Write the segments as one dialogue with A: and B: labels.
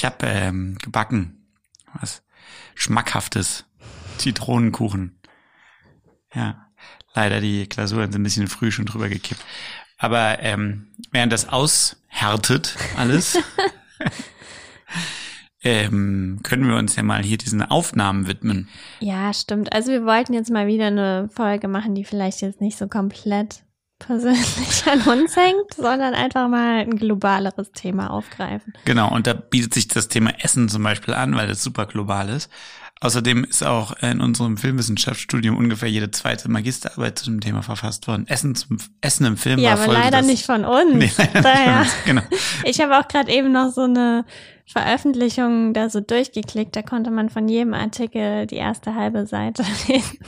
A: ich habe ähm, gebacken. Was schmackhaftes Zitronenkuchen. Ja, leider die Klausuren sind ein bisschen früh schon drüber gekippt. Aber ähm, während das aushärtet alles, ähm, können wir uns ja mal hier diesen Aufnahmen widmen.
B: Ja, stimmt. Also wir wollten jetzt mal wieder eine Folge machen, die vielleicht jetzt nicht so komplett persönlich an uns hängt, sondern einfach mal ein globaleres Thema aufgreifen.
A: Genau, und da bietet sich das Thema Essen zum Beispiel an, weil das super global ist. Außerdem ist auch in unserem Filmwissenschaftsstudium ungefähr jede zweite Magisterarbeit zu dem Thema verfasst worden. Essen zum Essen im Film
B: ja,
A: war voll
B: aber leider
A: das,
B: nicht von uns.
A: Nee, leider
B: Daher.
A: nicht von uns. Genau.
B: Ich habe auch gerade eben noch so eine Veröffentlichung da so durchgeklickt. Da konnte man von jedem Artikel die erste halbe Seite lesen.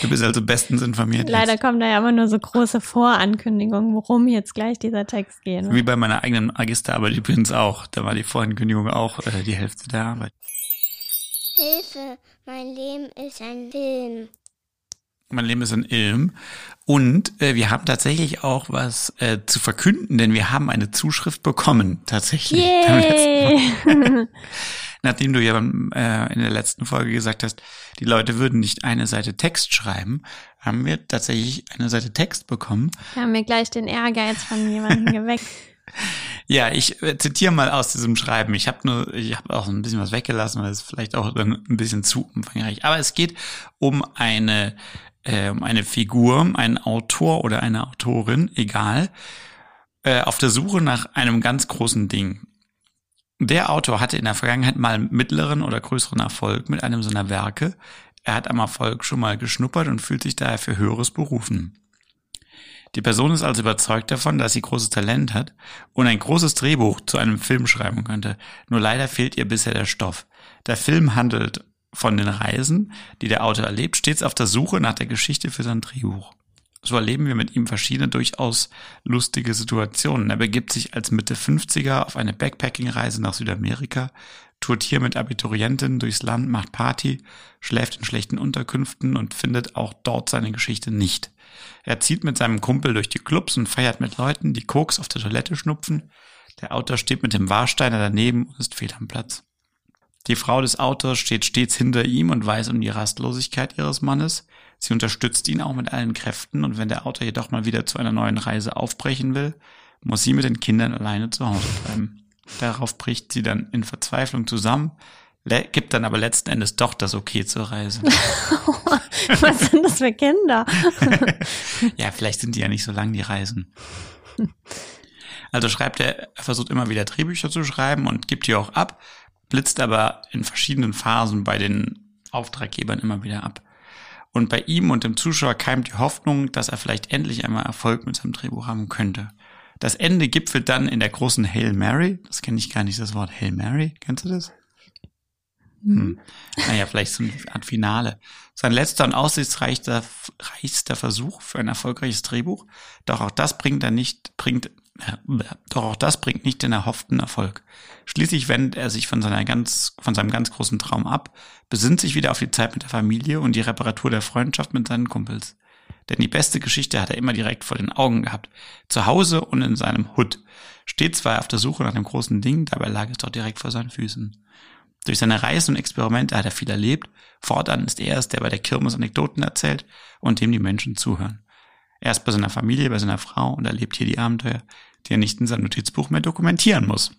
A: Du bist also bestens informiert.
B: Leider
A: jetzt.
B: kommen da ja immer nur so große Vorankündigungen, worum jetzt gleich dieser Text geht.
A: Wie bei meiner eigenen Magisterarbeit übrigens auch. Da war die Vorankündigung auch äh, die Hälfte der Arbeit.
C: Hilfe, mein Leben ist ein Film.
A: Mein Leben ist in Ilm. Und äh, wir haben tatsächlich auch was äh, zu verkünden, denn wir haben eine Zuschrift bekommen, tatsächlich.
B: Yay!
A: Nachdem du ja äh, in der letzten Folge gesagt hast, die Leute würden nicht eine Seite Text schreiben, haben wir tatsächlich eine Seite Text bekommen.
B: Wir haben mir gleich den Ehrgeiz von jemandem geweckt.
A: Ja, ich äh, zitiere mal aus diesem Schreiben. Ich habe nur, ich habe auch ein bisschen was weggelassen, weil es vielleicht auch dann ein bisschen zu umfangreich. Aber es geht um eine, äh, eine Figur, einen Autor oder eine Autorin, egal, äh, auf der Suche nach einem ganz großen Ding. Der Autor hatte in der Vergangenheit mal mittleren oder größeren Erfolg mit einem seiner Werke. Er hat am Erfolg schon mal geschnuppert und fühlt sich daher für Höheres berufen. Die Person ist also überzeugt davon, dass sie großes Talent hat und ein großes Drehbuch zu einem Film schreiben könnte. Nur leider fehlt ihr bisher der Stoff. Der Film handelt von den Reisen, die der Autor erlebt, stets auf der Suche nach der Geschichte für sein Drehbuch. So erleben wir mit ihm verschiedene durchaus lustige Situationen. Er begibt sich als Mitte 50er auf eine Backpacking-Reise nach Südamerika, tourt hier mit Abiturientinnen durchs Land, macht Party, schläft in schlechten Unterkünften und findet auch dort seine Geschichte nicht. Er zieht mit seinem Kumpel durch die Clubs und feiert mit Leuten, die Koks auf der Toilette schnupfen. Der Autor steht mit dem Warsteiner daneben und ist fehl am Platz. Die Frau des Autors steht stets hinter ihm und weiß um die Rastlosigkeit ihres Mannes. Sie unterstützt ihn auch mit allen Kräften und wenn der Autor jedoch mal wieder zu einer neuen Reise aufbrechen will, muss sie mit den Kindern alleine zu Hause bleiben. Darauf bricht sie dann in Verzweiflung zusammen, gibt dann aber letzten Endes doch das Okay zur Reise.
B: Was sind das für Kinder?
A: ja, vielleicht sind die ja nicht so lang, die Reisen. Also schreibt er, er versucht immer wieder Drehbücher zu schreiben und gibt die auch ab, blitzt aber in verschiedenen Phasen bei den Auftraggebern immer wieder ab. Und bei ihm und dem Zuschauer keimt die Hoffnung, dass er vielleicht endlich einmal Erfolg mit seinem Drehbuch haben könnte. Das Ende gipfelt dann in der großen Hail Mary. Das kenne ich gar nicht, das Wort Hail Mary. Kennst du das? Hm. Naja, vielleicht so eine Art Finale. Sein letzter und aussichtsreichster reichster Versuch für ein erfolgreiches Drehbuch. Doch auch das bringt er nicht, bringt, doch auch das bringt nicht den erhofften Erfolg. Schließlich wendet er sich von seiner ganz, von seinem ganz großen Traum ab, besinnt sich wieder auf die Zeit mit der Familie und die Reparatur der Freundschaft mit seinen Kumpels. Denn die beste Geschichte hat er immer direkt vor den Augen gehabt. Zu Hause und in seinem Hut. Stets war er auf der Suche nach dem großen Ding, dabei lag es doch direkt vor seinen Füßen. Durch seine Reisen und Experimente hat er viel erlebt. Fortan ist er es, der bei der Kirmes Anekdoten erzählt und dem die Menschen zuhören. Er ist bei seiner Familie, bei seiner Frau und erlebt hier die Abenteuer, die er nicht in seinem Notizbuch mehr dokumentieren muss.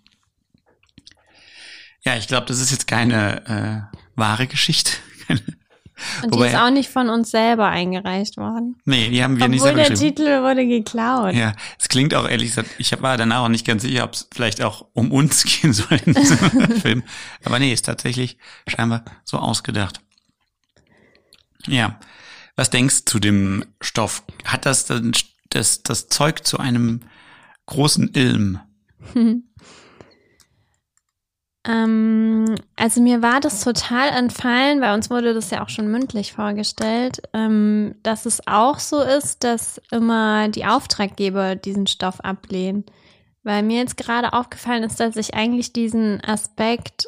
A: Ja, ich glaube, das ist jetzt keine äh, wahre Geschichte.
B: Und
A: Wobei-
B: die ist auch nicht von uns selber eingereicht worden.
A: nee, die haben wir nicht
B: Obwohl
A: selber
B: der
A: geschrieben.
B: Titel wurde geklaut.
A: Ja, es klingt auch ehrlich gesagt, ich war danach auch nicht ganz sicher, ob es vielleicht auch um uns gehen soll in diesem Film. Aber nee, ist tatsächlich scheinbar so ausgedacht. Ja. Was denkst du zu dem Stoff? Hat das das, das Zeug zu einem großen Ilm?
B: Ähm, also mir war das total entfallen, bei uns wurde das ja auch schon mündlich vorgestellt, ähm, dass es auch so ist, dass immer die Auftraggeber diesen Stoff ablehnen. Weil mir jetzt gerade aufgefallen ist, dass ich eigentlich diesen Aspekt,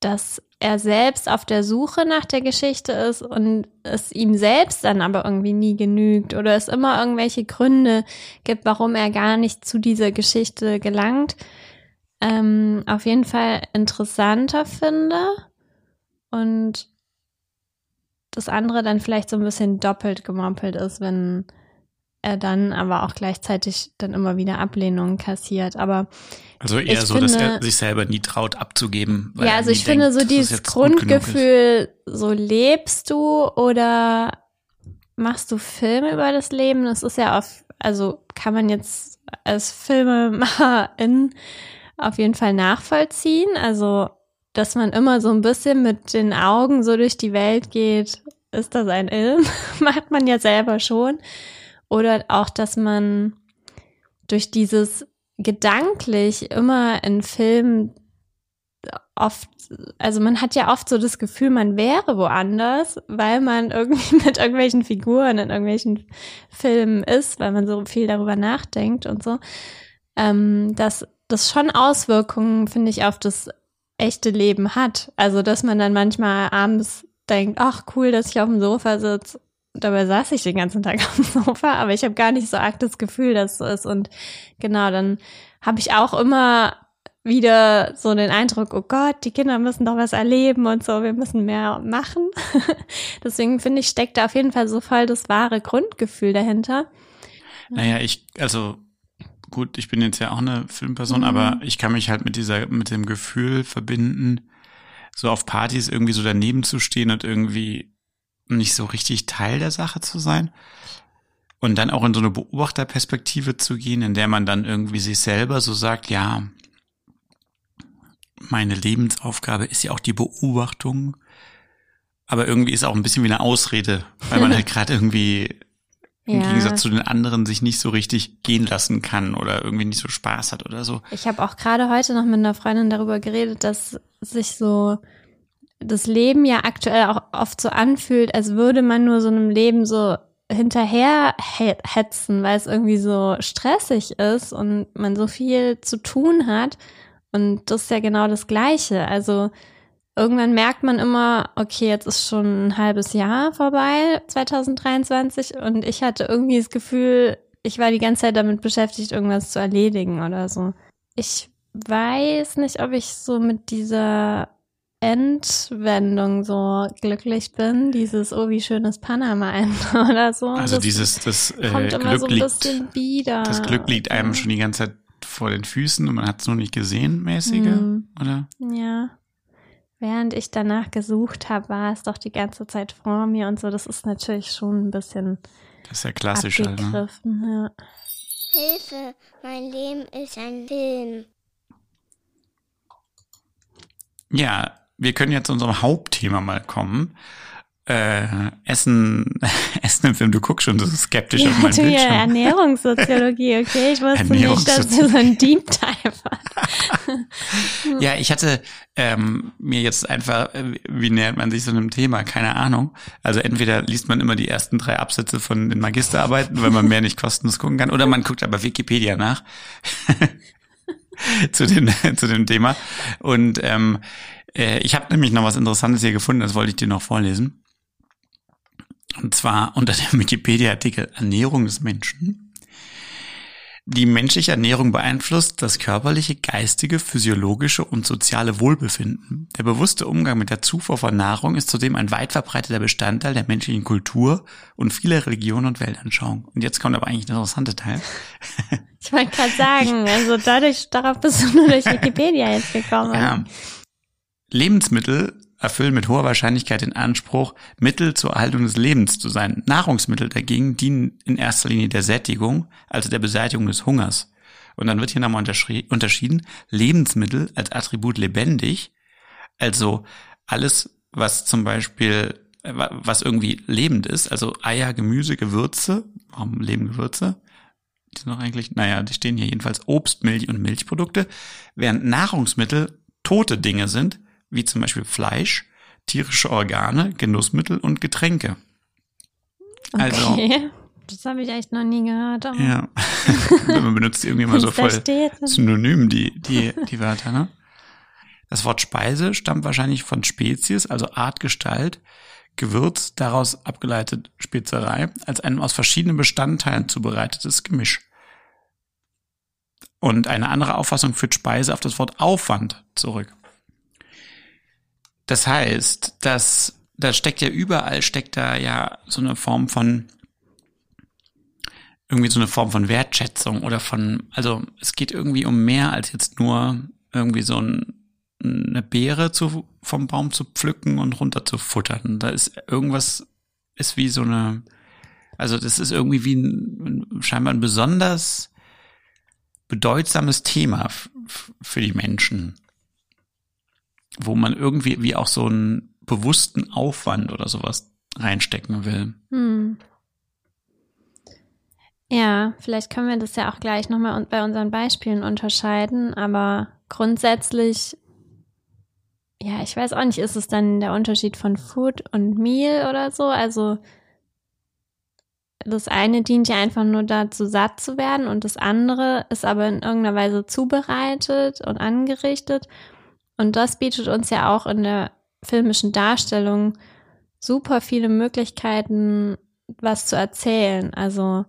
B: dass er selbst auf der Suche nach der Geschichte ist und es ihm selbst dann aber irgendwie nie genügt oder es immer irgendwelche Gründe gibt, warum er gar nicht zu dieser Geschichte gelangt, ähm, auf jeden Fall interessanter finde und das andere dann vielleicht so ein bisschen doppelt gemoppelt ist, wenn er dann aber auch gleichzeitig dann immer wieder Ablehnungen kassiert. Aber
A: also eher so, finde, dass er sich selber nie traut abzugeben.
B: ja, also ich finde denkt, so dieses Grundgefühl, so lebst du oder machst du Filme über das Leben? Das ist ja auf, also kann man jetzt als Filmemacherin auf jeden Fall nachvollziehen. Also, dass man immer so ein bisschen mit den Augen so durch die Welt geht, ist das ein Ilm? Macht man ja selber schon. Oder auch, dass man durch dieses gedanklich immer in Filmen oft, also man hat ja oft so das Gefühl, man wäre woanders, weil man irgendwie mit irgendwelchen Figuren in irgendwelchen Filmen ist, weil man so viel darüber nachdenkt und so. Ähm, dass das schon Auswirkungen, finde ich, auf das echte Leben hat. Also, dass man dann manchmal abends denkt, ach cool, dass ich auf dem Sofa sitze. Dabei saß ich den ganzen Tag auf dem Sofa, aber ich habe gar nicht so arg das Gefühl, dass es so ist. Und genau, dann habe ich auch immer wieder so den Eindruck, oh Gott, die Kinder müssen doch was erleben und so, wir müssen mehr machen. Deswegen finde ich, steckt da auf jeden Fall so voll das wahre Grundgefühl dahinter.
A: Naja, ich, also gut, ich bin jetzt ja auch eine Filmperson, mhm. aber ich kann mich halt mit dieser, mit dem Gefühl verbinden, so auf Partys irgendwie so daneben zu stehen und irgendwie nicht so richtig Teil der Sache zu sein. Und dann auch in so eine Beobachterperspektive zu gehen, in der man dann irgendwie sich selber so sagt, ja, meine Lebensaufgabe ist ja auch die Beobachtung. Aber irgendwie ist auch ein bisschen wie eine Ausrede, weil man halt gerade irgendwie im Gegensatz zu den anderen sich nicht so richtig gehen lassen kann oder irgendwie nicht so Spaß hat oder so.
B: Ich habe auch gerade heute noch mit einer Freundin darüber geredet, dass sich so das Leben ja aktuell auch oft so anfühlt, als würde man nur so einem Leben so hinterher hetzen, weil es irgendwie so stressig ist und man so viel zu tun hat. Und das ist ja genau das Gleiche. Also irgendwann merkt man immer, okay, jetzt ist schon ein halbes Jahr vorbei, 2023, und ich hatte irgendwie das Gefühl, ich war die ganze Zeit damit beschäftigt, irgendwas zu erledigen oder so. Ich weiß nicht, ob ich so mit dieser Endwendung so glücklich bin, dieses oh wie schönes Panama oder so.
A: Also das dieses das äh, Glück so liegt wieder. Das Glück liegt einem schon die ganze Zeit vor den Füßen und man hat es nur nicht gesehen, mäßige, mm. oder?
B: Ja. Während ich danach gesucht habe, war es doch die ganze Zeit vor mir und so. Das ist natürlich schon ein bisschen.
A: Das ist ja klassisch, halt, ne? ja.
C: Hilfe, mein Leben ist ein Film.
A: Ja, wir können jetzt zu unserem Hauptthema mal kommen äh, Essen, Essen im Film, du guckst schon so skeptisch ja, auf meinen Bildschirm. Ja,
B: Ernährungssoziologie, okay. Ich wusste nicht, dass du so ein Deep Dive hast.
A: ja, ich hatte ähm, mir jetzt einfach, äh, wie nähert man sich so einem Thema? Keine Ahnung. Also entweder liest man immer die ersten drei Absätze von den Magisterarbeiten, weil man mehr nicht kostenlos gucken kann, oder man guckt aber Wikipedia nach zu, den, zu dem Thema. Und ähm, äh, ich habe nämlich noch was Interessantes hier gefunden, das wollte ich dir noch vorlesen. Und zwar unter dem Wikipedia-Artikel Ernährung des Menschen. Die menschliche Ernährung beeinflusst das körperliche, geistige, physiologische und soziale Wohlbefinden. Der bewusste Umgang mit der Zufuhr von Nahrung ist zudem ein weit verbreiteter Bestandteil der menschlichen Kultur und vieler Religionen und Weltanschauungen. Und jetzt kommt aber eigentlich der interessante Teil.
B: Ich wollte gerade sagen, also dadurch, darauf bist du nur durch Wikipedia jetzt gekommen. Ja.
A: Lebensmittel erfüllen mit hoher Wahrscheinlichkeit den Anspruch, Mittel zur Erhaltung des Lebens zu sein. Nahrungsmittel dagegen dienen in erster Linie der Sättigung, also der Beseitigung des Hungers. Und dann wird hier nochmal unterschieden, Lebensmittel als Attribut lebendig, also alles, was zum Beispiel, was irgendwie lebend ist, also Eier, Gemüse, Gewürze, warum leben Gewürze? Die sind doch eigentlich, naja, die stehen hier jedenfalls Obst, Milch und Milchprodukte, während Nahrungsmittel tote Dinge sind, wie zum Beispiel Fleisch, tierische Organe, Genussmittel und Getränke.
B: Also, okay. Das habe ich echt noch nie gehört.
A: Aber ja, man benutzt irgendwie mal so voll synonym die, die, die Wörter, ne? Das Wort Speise stammt wahrscheinlich von Spezies, also Art, Gestalt, Gewürz, daraus abgeleitet Spezerei, als ein aus verschiedenen Bestandteilen zubereitetes Gemisch. Und eine andere Auffassung führt Speise auf das Wort Aufwand zurück. Das heißt, dass da steckt ja überall steckt da ja so eine Form von irgendwie so eine Form von Wertschätzung oder von also es geht irgendwie um mehr als jetzt nur irgendwie so ein, eine Beere zu, vom Baum zu pflücken und runter zu futtern. Da ist irgendwas ist wie so eine also das ist irgendwie wie ein, scheinbar ein besonders bedeutsames Thema für die Menschen, wo man irgendwie wie auch so einen bewussten Aufwand oder sowas reinstecken will. Hm.
B: Ja, vielleicht können wir das ja auch gleich nochmal bei unseren Beispielen unterscheiden, aber grundsätzlich, ja, ich weiß auch nicht, ist es dann der Unterschied von Food und Meal oder so? Also das eine dient ja einfach nur dazu, satt zu werden und das andere ist aber in irgendeiner Weise zubereitet und angerichtet. Und das bietet uns ja auch in der filmischen Darstellung super viele Möglichkeiten, was zu erzählen. Also,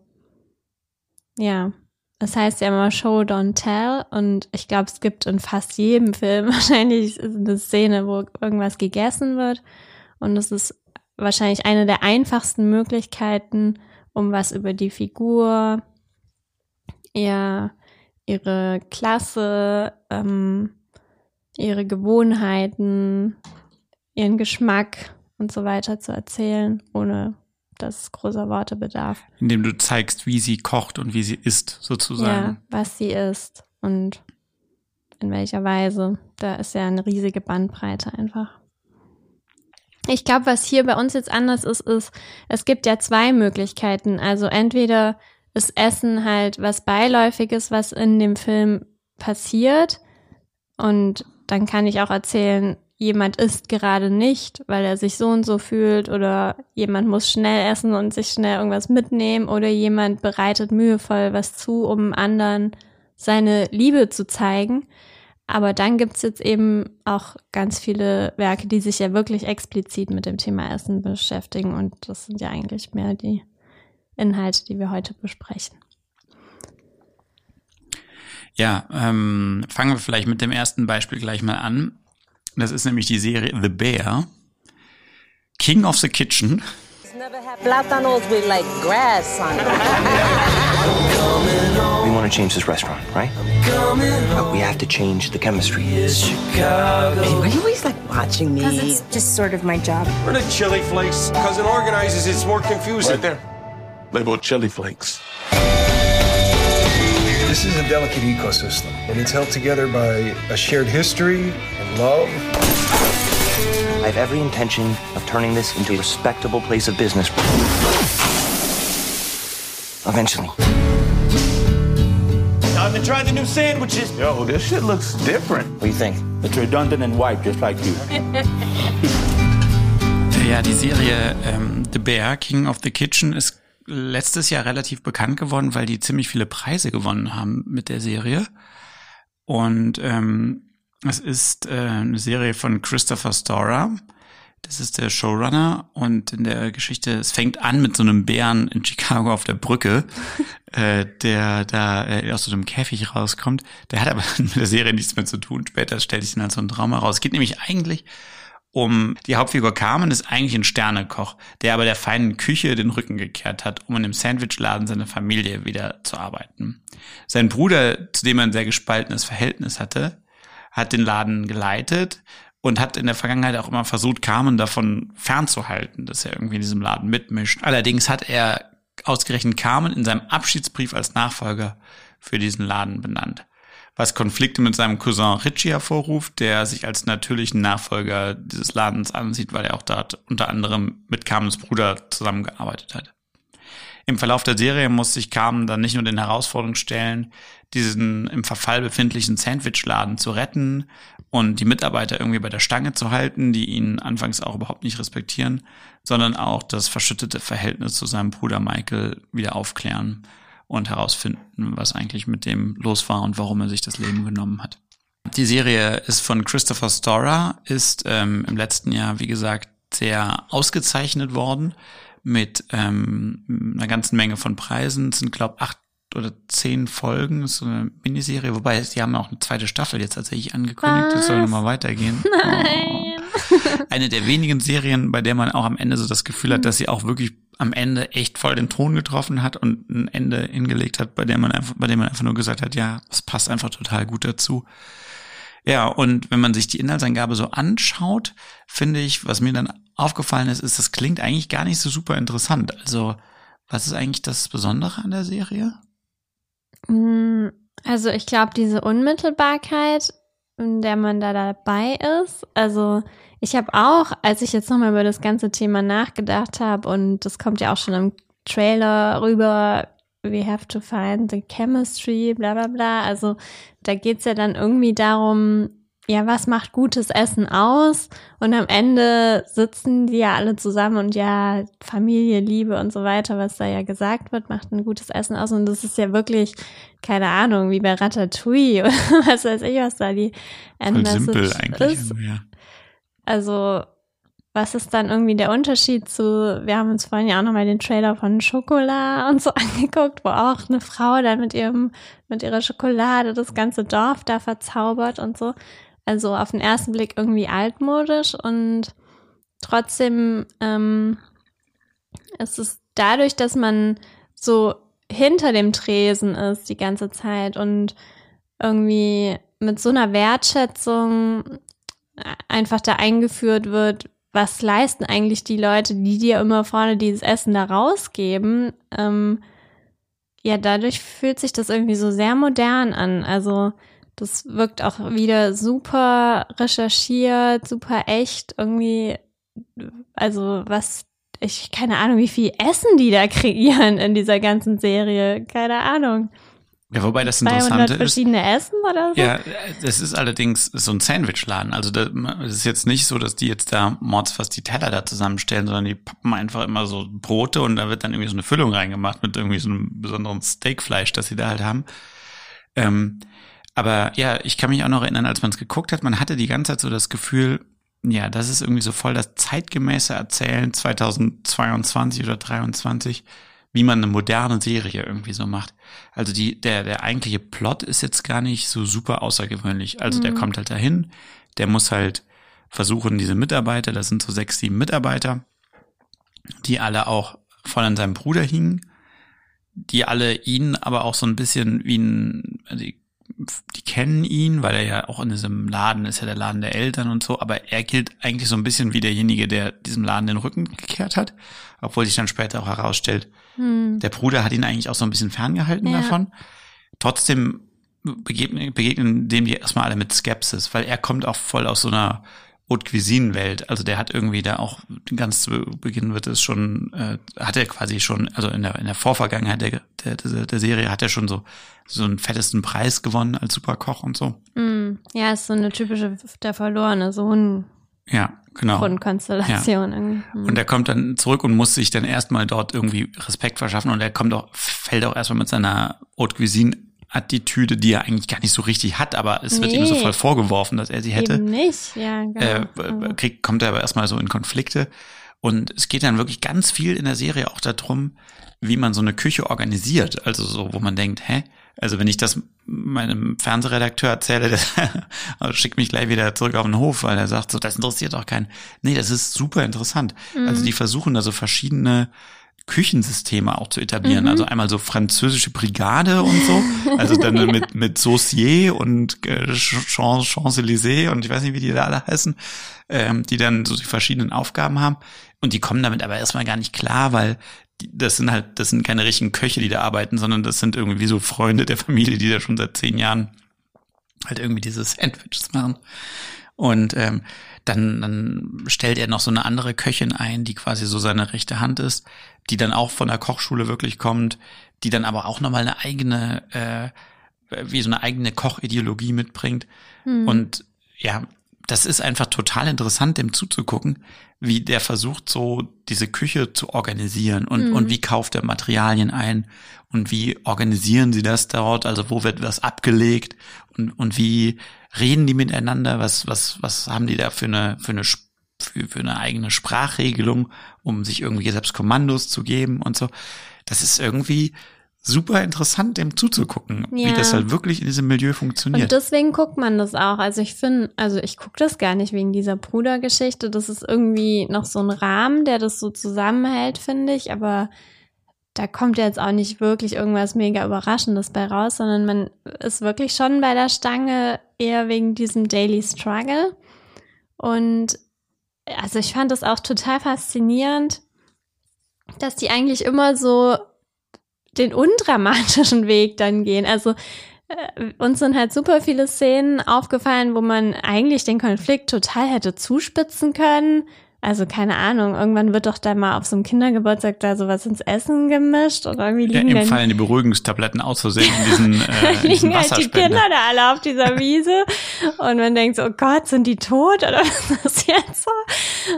B: ja, das heißt ja immer Show, don't tell. Und ich glaube, es gibt in fast jedem Film wahrscheinlich eine Szene, wo irgendwas gegessen wird. Und es ist wahrscheinlich eine der einfachsten Möglichkeiten, um was über die Figur, ihr, ihre Klasse, ähm, ihre Gewohnheiten, ihren Geschmack und so weiter zu erzählen, ohne dass es großer Worte bedarf.
A: Indem du zeigst, wie sie kocht und wie sie isst, sozusagen.
B: Ja, was sie isst und in welcher Weise. Da ist ja eine riesige Bandbreite einfach. Ich glaube, was hier bei uns jetzt anders ist, ist, es gibt ja zwei Möglichkeiten. Also entweder ist Essen halt was Beiläufiges, was in dem Film passiert. Und dann kann ich auch erzählen, jemand isst gerade nicht, weil er sich so und so fühlt oder jemand muss schnell essen und sich schnell irgendwas mitnehmen oder jemand bereitet mühevoll was zu, um anderen seine Liebe zu zeigen. Aber dann gibt's jetzt eben auch ganz viele Werke, die sich ja wirklich explizit mit dem Thema Essen beschäftigen. Und das sind ja eigentlich mehr die Inhalte, die wir heute besprechen.
A: Ja, ähm, fangen wir vielleicht mit dem ersten Beispiel gleich mal an. Das ist nämlich die Serie The Bear. King of the Kitchen. Never had plátanos with like grass on it.
D: we want to change this restaurant, right? But we have to change the chemistry. Chicago.
E: Why are you always like watching me?
F: Because it's just sort of my job.
G: We're the chili flakes. Because it organizes, it's more confusing.
H: Right there. Labeled chili flakes.
I: This is a delicate ecosystem, and it's held together by a shared history and love.
D: I have every intention of turning this into a respectable place of business. Eventually.
J: Time to try the new sandwiches.
H: Yo, this shit looks different.
D: What do you think?
J: It's redundant and white, just like you.
A: ja, die Serie ähm, The Bear, King of the Kitchen, ist letztes Jahr relativ bekannt geworden, weil die ziemlich viele Preise gewonnen haben mit der Serie. Und ähm, es ist äh, eine Serie von Christopher Storer. Das ist der Showrunner und in der Geschichte, es fängt an mit so einem Bären in Chicago auf der Brücke, äh, der da äh, aus so einem Käfig rauskommt. Der hat aber mit der Serie nichts mehr zu tun. Später stellt sich dann als so ein Trauma raus. Es geht nämlich eigentlich um die Hauptfigur Carmen ist eigentlich ein Sternekoch, der aber der feinen Küche den Rücken gekehrt hat, um in dem Sandwichladen seine Familie wieder zu arbeiten. Sein Bruder, zu dem er ein sehr gespaltenes Verhältnis hatte, hat den Laden geleitet und hat in der Vergangenheit auch immer versucht, Carmen davon fernzuhalten, dass er irgendwie in diesem Laden mitmischt. Allerdings hat er ausgerechnet Carmen in seinem Abschiedsbrief als Nachfolger für diesen Laden benannt was Konflikte mit seinem Cousin Richie hervorruft, der sich als natürlichen Nachfolger dieses Ladens ansieht, weil er auch dort unter anderem mit Carmens Bruder zusammengearbeitet hat. Im Verlauf der Serie muss sich Carmen dann nicht nur den Herausforderungen stellen, diesen im Verfall befindlichen Sandwichladen zu retten und die Mitarbeiter irgendwie bei der Stange zu halten, die ihn anfangs auch überhaupt nicht respektieren, sondern auch das verschüttete Verhältnis zu seinem Bruder Michael wieder aufklären und herausfinden, was eigentlich mit dem los war und warum er sich das Leben genommen hat. Die Serie ist von Christopher Storer, ist ähm, im letzten Jahr, wie gesagt, sehr ausgezeichnet worden mit ähm, einer ganzen Menge von Preisen. Es sind, glaube acht oder zehn Folgen, so eine Miniserie, wobei sie haben auch eine zweite Staffel jetzt tatsächlich angekündigt, das soll nochmal weitergehen.
B: Nein.
A: Oh. Eine der wenigen Serien, bei der man auch am Ende so das Gefühl hat, dass sie auch wirklich am Ende echt voll den Ton getroffen hat und ein Ende hingelegt hat, bei dem man einfach, bei dem man einfach nur gesagt hat, ja, das passt einfach total gut dazu. Ja, und wenn man sich die Inhaltsangabe so anschaut, finde ich, was mir dann aufgefallen ist, ist, das klingt eigentlich gar nicht so super interessant. Also, was ist eigentlich das Besondere an der Serie?
B: Mm, Also ich glaube, diese Unmittelbarkeit, in der man da dabei ist, also ich habe auch, als ich jetzt nochmal über das ganze Thema nachgedacht habe, und das kommt ja auch schon im Trailer rüber, we have to find the chemistry, bla bla bla. Also da geht's ja dann irgendwie darum, ja, was macht gutes Essen aus? Und am Ende sitzen die ja alle zusammen und ja, Familie, Liebe und so weiter, was da ja gesagt wird, macht ein gutes Essen aus. Und das ist ja wirklich, keine Ahnung, wie bei Ratatouille oder was weiß ich, was da die
A: Voll simpel eigentlich.
B: ist.
A: Ja.
B: Also, was ist dann irgendwie der Unterschied zu, wir haben uns vorhin ja auch nochmal den Trailer von Schokolade und so angeguckt, wo auch eine Frau dann mit ihrem, mit ihrer Schokolade das ganze Dorf da verzaubert und so. Also auf den ersten Blick irgendwie altmodisch und trotzdem ähm, ist es dadurch, dass man so hinter dem Tresen ist die ganze Zeit und irgendwie mit so einer Wertschätzung einfach da eingeführt wird, was leisten eigentlich die Leute, die dir immer vorne dieses Essen da rausgeben. Ähm, ja, dadurch fühlt sich das irgendwie so sehr modern an. Also das wirkt auch wieder super recherchiert, super echt. Irgendwie, also was, ich keine Ahnung, wie viel Essen die da kreieren in dieser ganzen Serie. Keine Ahnung.
A: Ja, wobei das
B: 200
A: Interessante ist,
B: verschiedene Essen oder so?
A: Ja, das ist allerdings so ein Sandwichladen. Also es ist jetzt nicht so, dass die jetzt da mordsfast die Teller da zusammenstellen, sondern die pappen einfach immer so Brote und da wird dann irgendwie so eine Füllung reingemacht mit irgendwie so einem besonderen Steakfleisch, das sie da halt haben. Ähm, aber ja, ich kann mich auch noch erinnern, als man es geguckt hat, man hatte die ganze Zeit so das Gefühl, ja, das ist irgendwie so voll das zeitgemäße Erzählen 2022 oder 23, wie man eine moderne Serie irgendwie so macht. Also die, der, der eigentliche Plot ist jetzt gar nicht so super außergewöhnlich. Also der kommt halt dahin, der muss halt versuchen, diese Mitarbeiter, das sind so sechs, sieben Mitarbeiter, die alle auch voll an seinem Bruder hingen, die alle ihn aber auch so ein bisschen wie ein, also die, die kennen ihn, weil er ja auch in diesem Laden ist ja der Laden der Eltern und so, aber er gilt eigentlich so ein bisschen wie derjenige, der diesem Laden den Rücken gekehrt hat, obwohl sich dann später auch herausstellt, der Bruder hat ihn eigentlich auch so ein bisschen ferngehalten
B: Ja.
A: davon. Trotzdem begegnen, begegnen dem die erstmal alle mit Skepsis, weil er kommt auch voll aus so einer Haute Cuisine Welt. Also der hat irgendwie da auch ganz zu Beginn wird es schon, äh, hat er quasi schon, also in der in der Vorvergangenheit der, der, der, der Serie hat er schon so so einen fettesten Preis gewonnen als Superkoch und so.
B: Mm, ja, ist so eine typische der verlorene Sohn
A: Ja, genau.
B: Grundkonstellation irgendwie. Mm.
A: Und er kommt dann zurück und muss sich dann erstmal dort irgendwie Respekt verschaffen und er kommt auch, fällt auch erstmal mit seiner Haute Cuisine Attitüde, die er eigentlich gar nicht so richtig hat, aber es wird ihm so
B: Nee.
A: voll vorgeworfen, dass er sie hätte.
B: Eben nicht, ja, genau.
A: äh, kriegt, kommt er aber erstmal so in Konflikte. Und es geht dann wirklich ganz viel in der Serie auch darum, wie man so eine Küche organisiert. Also so, wo man denkt, hä? Also wenn ich das meinem Fernsehredakteur erzähle, der schickt mich gleich wieder zurück auf den Hof, weil er sagt so, das interessiert doch keinen. Nee, das ist super interessant. Also die versuchen da so verschiedene Küchensysteme auch zu etablieren. Also einmal so französische Brigade und so. Also dann mit, mit Saucier und äh, Champs- Champs-Élysées und ich weiß nicht, wie die da alle heißen, ähm, die dann so die verschiedenen Aufgaben haben. Und die kommen damit aber erstmal gar nicht klar, weil das sind halt, das sind keine richtigen Köche, die da arbeiten, sondern das sind irgendwie so Freunde der Familie, die da schon seit zehn Jahren halt irgendwie diese Sandwiches machen. Und ähm, dann, dann stellt er noch so eine andere Köchin ein, die quasi so seine rechte Hand ist, die dann auch von der Kochschule wirklich kommt, die dann aber auch nochmal eine eigene, äh, wie so eine eigene Kochideologie mitbringt. Und ja, das ist einfach total interessant, dem zuzugucken, wie der versucht, so diese Küche zu organisieren und, und wie kauft er Materialien ein und wie organisieren sie das dort, also wo wird was abgelegt und, und wie reden die miteinander, was, was, was haben die da für eine, für eine, für, für eine eigene Sprachregelung, um sich irgendwie selbst Kommandos zu geben und so. Das ist irgendwie super interessant, dem zuzugucken,
B: Ja.
A: wie das halt wirklich in diesem Milieu funktioniert.
B: Und deswegen guckt man das auch. Also ich finde, also ich gucke das gar nicht wegen dieser Brudergeschichte. Das ist irgendwie noch so ein Rahmen, der das so zusammenhält, finde ich. Aber da kommt jetzt auch nicht wirklich irgendwas mega Überraschendes bei raus, sondern man ist wirklich schon bei der Stange eher wegen diesem Daily Struggle. Und also ich fand das auch total faszinierend, dass die eigentlich immer so den undramatischen Weg dann gehen. Also äh, uns sind halt super viele Szenen aufgefallen, wo man eigentlich den Konflikt total hätte zuspitzen können. Also keine Ahnung, irgendwann wird doch da mal auf so einem Kindergeburtstag da sowas ins Essen gemischt oder irgendwie
A: ja,
B: liegen
A: im
B: dann
A: Fallen die Beruhigungstabletten aus Versehen in diesen, äh, in diesen
B: liegen halt die. Kinder da alle auf dieser Wiese und man denkt so, oh Gott, sind die tot oder was ist jetzt so?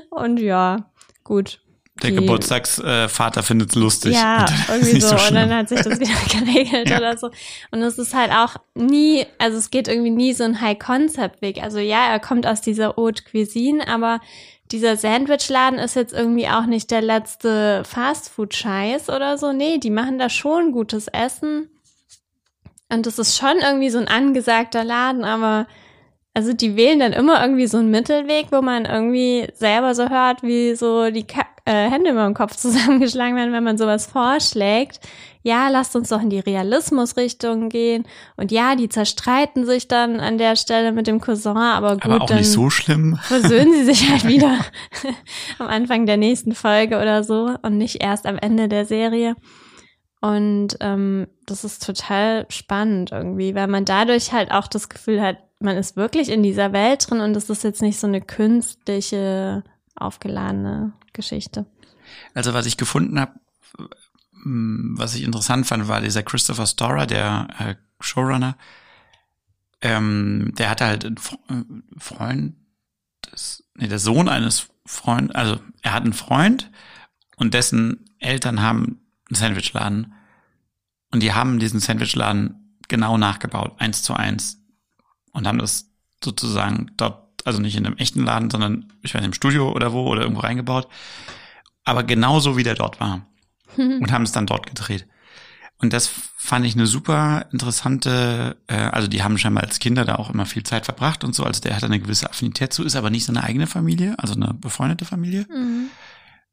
B: Und ja, gut.
A: Der Geburtstagsvater äh, Vater findet's lustig.
B: Ja, irgendwie
A: nicht
B: so. und dann hat sich das wieder geregelt
A: Ja.
B: oder so. Und es ist halt auch nie, also es geht irgendwie nie so ein High-Concept-Weg. Also ja, er kommt aus dieser Haute Cuisine, aber dieser Sandwichladen ist jetzt irgendwie auch nicht der letzte Fastfood-Scheiß oder so. Nee, die machen da schon gutes Essen. Und es ist schon irgendwie so ein angesagter Laden, aber also die wählen dann immer irgendwie so einen Mittelweg, wo man irgendwie selber so hört, wie so die Ka äh, Hände über dem Kopf zusammengeschlagen werden, wenn man sowas vorschlägt. Ja, lasst uns doch in die Realismusrichtung gehen. Und ja, die zerstreiten sich dann an der Stelle mit dem Cousin, aber gut,
A: Aber auch
B: dann
A: nicht so schlimm.
B: versöhnen sie sich halt wieder am Anfang der nächsten Folge oder so und nicht erst am Ende der Serie. Und ähm, das ist total spannend irgendwie, weil man dadurch halt auch das Gefühl hat, man ist wirklich in dieser Welt drin und es ist jetzt nicht so eine künstliche, aufgeladene Geschichte.
A: Also was ich gefunden habe, was ich interessant fand, war dieser Christopher Storer, der äh, Showrunner. Ähm, der hatte halt einen äh, Freund, des, nee, der Sohn eines Freund, also er hat einen Freund und dessen Eltern haben einen Sandwichladen und die haben diesen Sandwichladen genau nachgebaut, eins zu eins und haben das sozusagen dort, also nicht in einem echten Laden, sondern ich weiß im Studio oder wo oder irgendwo reingebaut, aber genauso wie der dort war und haben es dann dort gedreht. Und das fand ich eine super interessante, äh, also die haben scheinbar als Kinder da auch immer viel Zeit verbracht und so, also der hat eine gewisse Affinität zu, ist aber nicht seine eigene Familie, also eine befreundete Familie.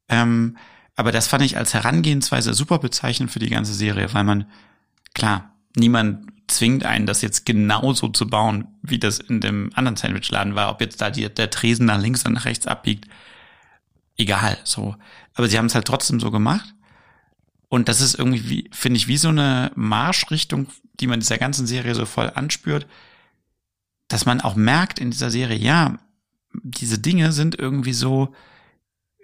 A: Ähm, aber das fand ich als Herangehensweise super bezeichnend für die ganze Serie, weil man, klar, niemand zwingt einen, das jetzt genauso zu bauen, wie das in dem anderen Sandwichladen war, ob jetzt da die, der Tresen nach links und nach rechts abbiegt. Egal, so. Aber sie haben es halt trotzdem so gemacht. Und das ist irgendwie, wie, finde ich, wie so eine Marschrichtung, die man dieser ganzen Serie so voll anspürt, dass man auch merkt in dieser Serie, ja, diese Dinge sind irgendwie so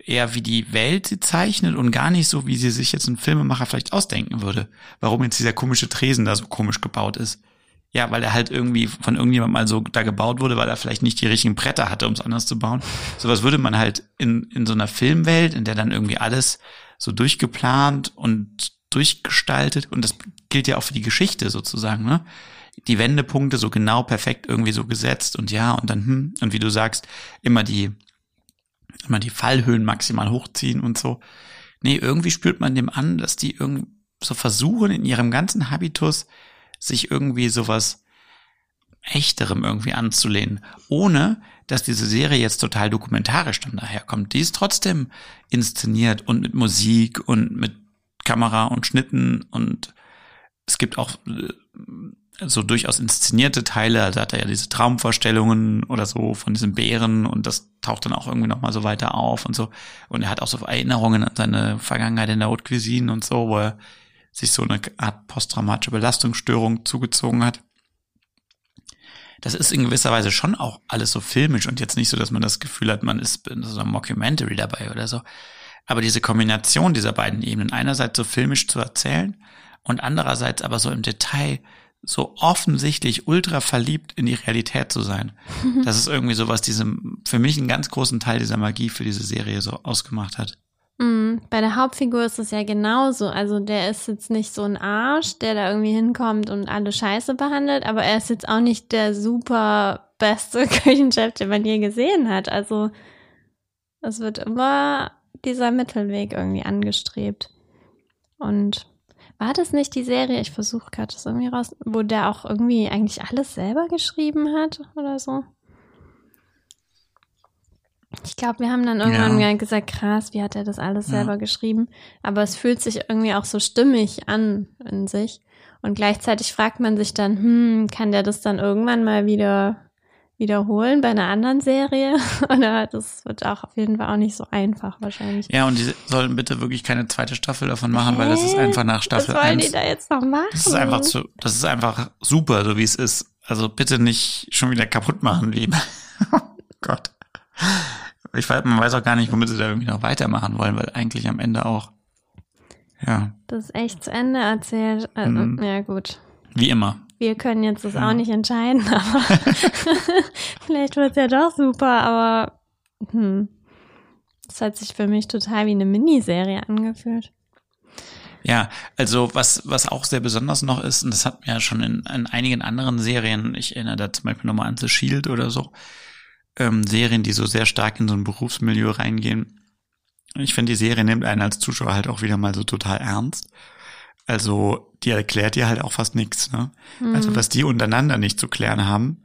A: eher wie die Welt sie zeichnet und gar nicht so, wie sie sich jetzt ein Filmemacher vielleicht ausdenken würde. Warum jetzt dieser komische Tresen da so komisch gebaut ist. Ja, weil er halt irgendwie von irgendjemandem mal so da gebaut wurde, weil er vielleicht nicht die richtigen Bretter hatte, um es anders zu bauen. Sowas würde man halt in, in so einer Filmwelt, in der dann irgendwie alles so durchgeplant und durchgestaltet und das gilt ja auch für die Geschichte sozusagen, ne? Die Wendepunkte so genau perfekt irgendwie so gesetzt und ja und dann hm und wie du sagst, immer die immer die Fallhöhen maximal hochziehen und so. Nee, irgendwie spürt man dem an, dass die irgendwie so versuchen in ihrem ganzen Habitus sich irgendwie sowas echterem irgendwie anzulehnen, ohne dass diese Serie jetzt total dokumentarisch dann daherkommt. Die ist trotzdem inszeniert und mit Musik und mit Kamera und Schnitten und es gibt auch äh, so durchaus inszenierte Teile, also hat er ja diese Traumvorstellungen oder so von diesen Bären und das taucht dann auch irgendwie nochmal so weiter auf und so. Und er hat auch so Erinnerungen an seine Vergangenheit in der Haute Cuisine und so, wo er sich so eine Art posttraumatische Belastungsstörung zugezogen hat. Das ist in gewisser Weise schon auch alles so filmisch und jetzt nicht so, dass man das Gefühl hat, man ist in so einem Mockumentary dabei oder so. Aber diese Kombination dieser beiden Ebenen, einerseits so filmisch zu erzählen und andererseits aber so im Detail so offensichtlich ultra verliebt in die Realität zu sein. Das ist irgendwie so, was diesem, für mich einen ganz großen Teil dieser Magie für diese Serie so ausgemacht hat.
B: Mm, Bei der Hauptfigur ist es ja genauso. Also der ist jetzt nicht so ein Arsch, der da irgendwie hinkommt und alle Scheiße behandelt, aber er ist jetzt auch nicht der super beste Küchenchef, den man je gesehen hat. Also es wird immer dieser Mittelweg irgendwie angestrebt. Und War das nicht die Serie? Ich versuche gerade das irgendwie raus, wo der auch irgendwie eigentlich alles selber geschrieben hat oder so. Ich glaube, wir haben dann irgendwann
A: Ja.
B: gesagt, krass, wie hat er das alles
A: Ja.
B: selber geschrieben? Aber es fühlt sich irgendwie auch so stimmig an in sich. Und gleichzeitig fragt man sich dann, hm, kann der das dann irgendwann mal wieder wiederholen bei einer anderen Serie? Oder das wird auch auf jeden Fall auch nicht so einfach wahrscheinlich.
A: Ja, und die sollen bitte wirklich keine zweite Staffel davon machen, weil das ist
B: Hä?
A: einfach nach Staffel
B: Was wollen
A: 1.
B: die da jetzt noch machen?
A: Das ist einfach zu, das ist einfach super, so wie es ist. Also bitte nicht schon wieder kaputt machen, wie. oh Gott. Ich weiß, man weiß auch gar nicht, womit sie da irgendwie noch weitermachen wollen, weil eigentlich am Ende auch, ja,
B: Das ist echt zu Ende erzählt. Also,
A: Mhm.
B: Ja, gut.
A: wie immer.
B: Wir können jetzt das
A: Ja.
B: auch nicht entscheiden, aber vielleicht wird es ja doch super, aber hm. Das hat sich für mich total wie eine Miniserie angefühlt.
A: Ja, also was, was auch sehr besonders noch ist, und das hat mir ja schon in, in einigen anderen Serien, ich erinnere da zum Beispiel nochmal an The Shield oder so, ähm, Serien, die so sehr stark in so ein Berufsmilieu reingehen. Ich finde, die Serie nimmt einen als Zuschauer halt auch wieder mal so total ernst. Also, die erklärt dir halt auch fast nichts, ne? Also, was die untereinander nicht zu klären haben.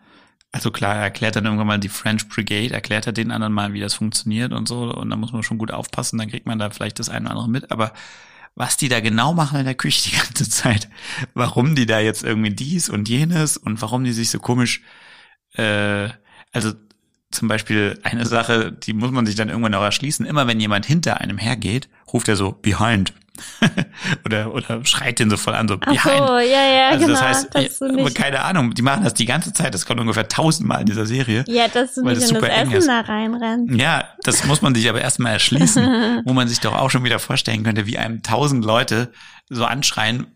A: Also klar, er erklärt dann irgendwann mal die French Brigade, erklärt er den anderen mal, wie das funktioniert und so. Und da muss man schon gut aufpassen, dann kriegt man da vielleicht das eine oder andere mit. Aber was die da genau machen in der Küche die ganze Zeit, warum die da jetzt irgendwie dies und jenes und warum die sich so komisch, äh, also zum Beispiel eine Sache, die muss man sich dann irgendwann auch erschließen. Immer wenn jemand hinter einem hergeht, ruft er so behind oder oder schreit den so voll an so
B: Ach
A: behind.
B: so, ja, ja,
A: also
B: genau.
A: das heißt, aber
B: nicht,
A: keine Ahnung, die machen das die ganze Zeit. Das kommt ungefähr tausendmal in dieser Serie.
B: ja, dass du
A: weil
B: nicht
A: das
B: in das Essen
A: ist.
B: da reinrennst.
A: Ja, das muss man sich aber erstmal erschließen, wo man sich doch auch schon wieder vorstellen könnte, wie einem tausend Leute so anschreien.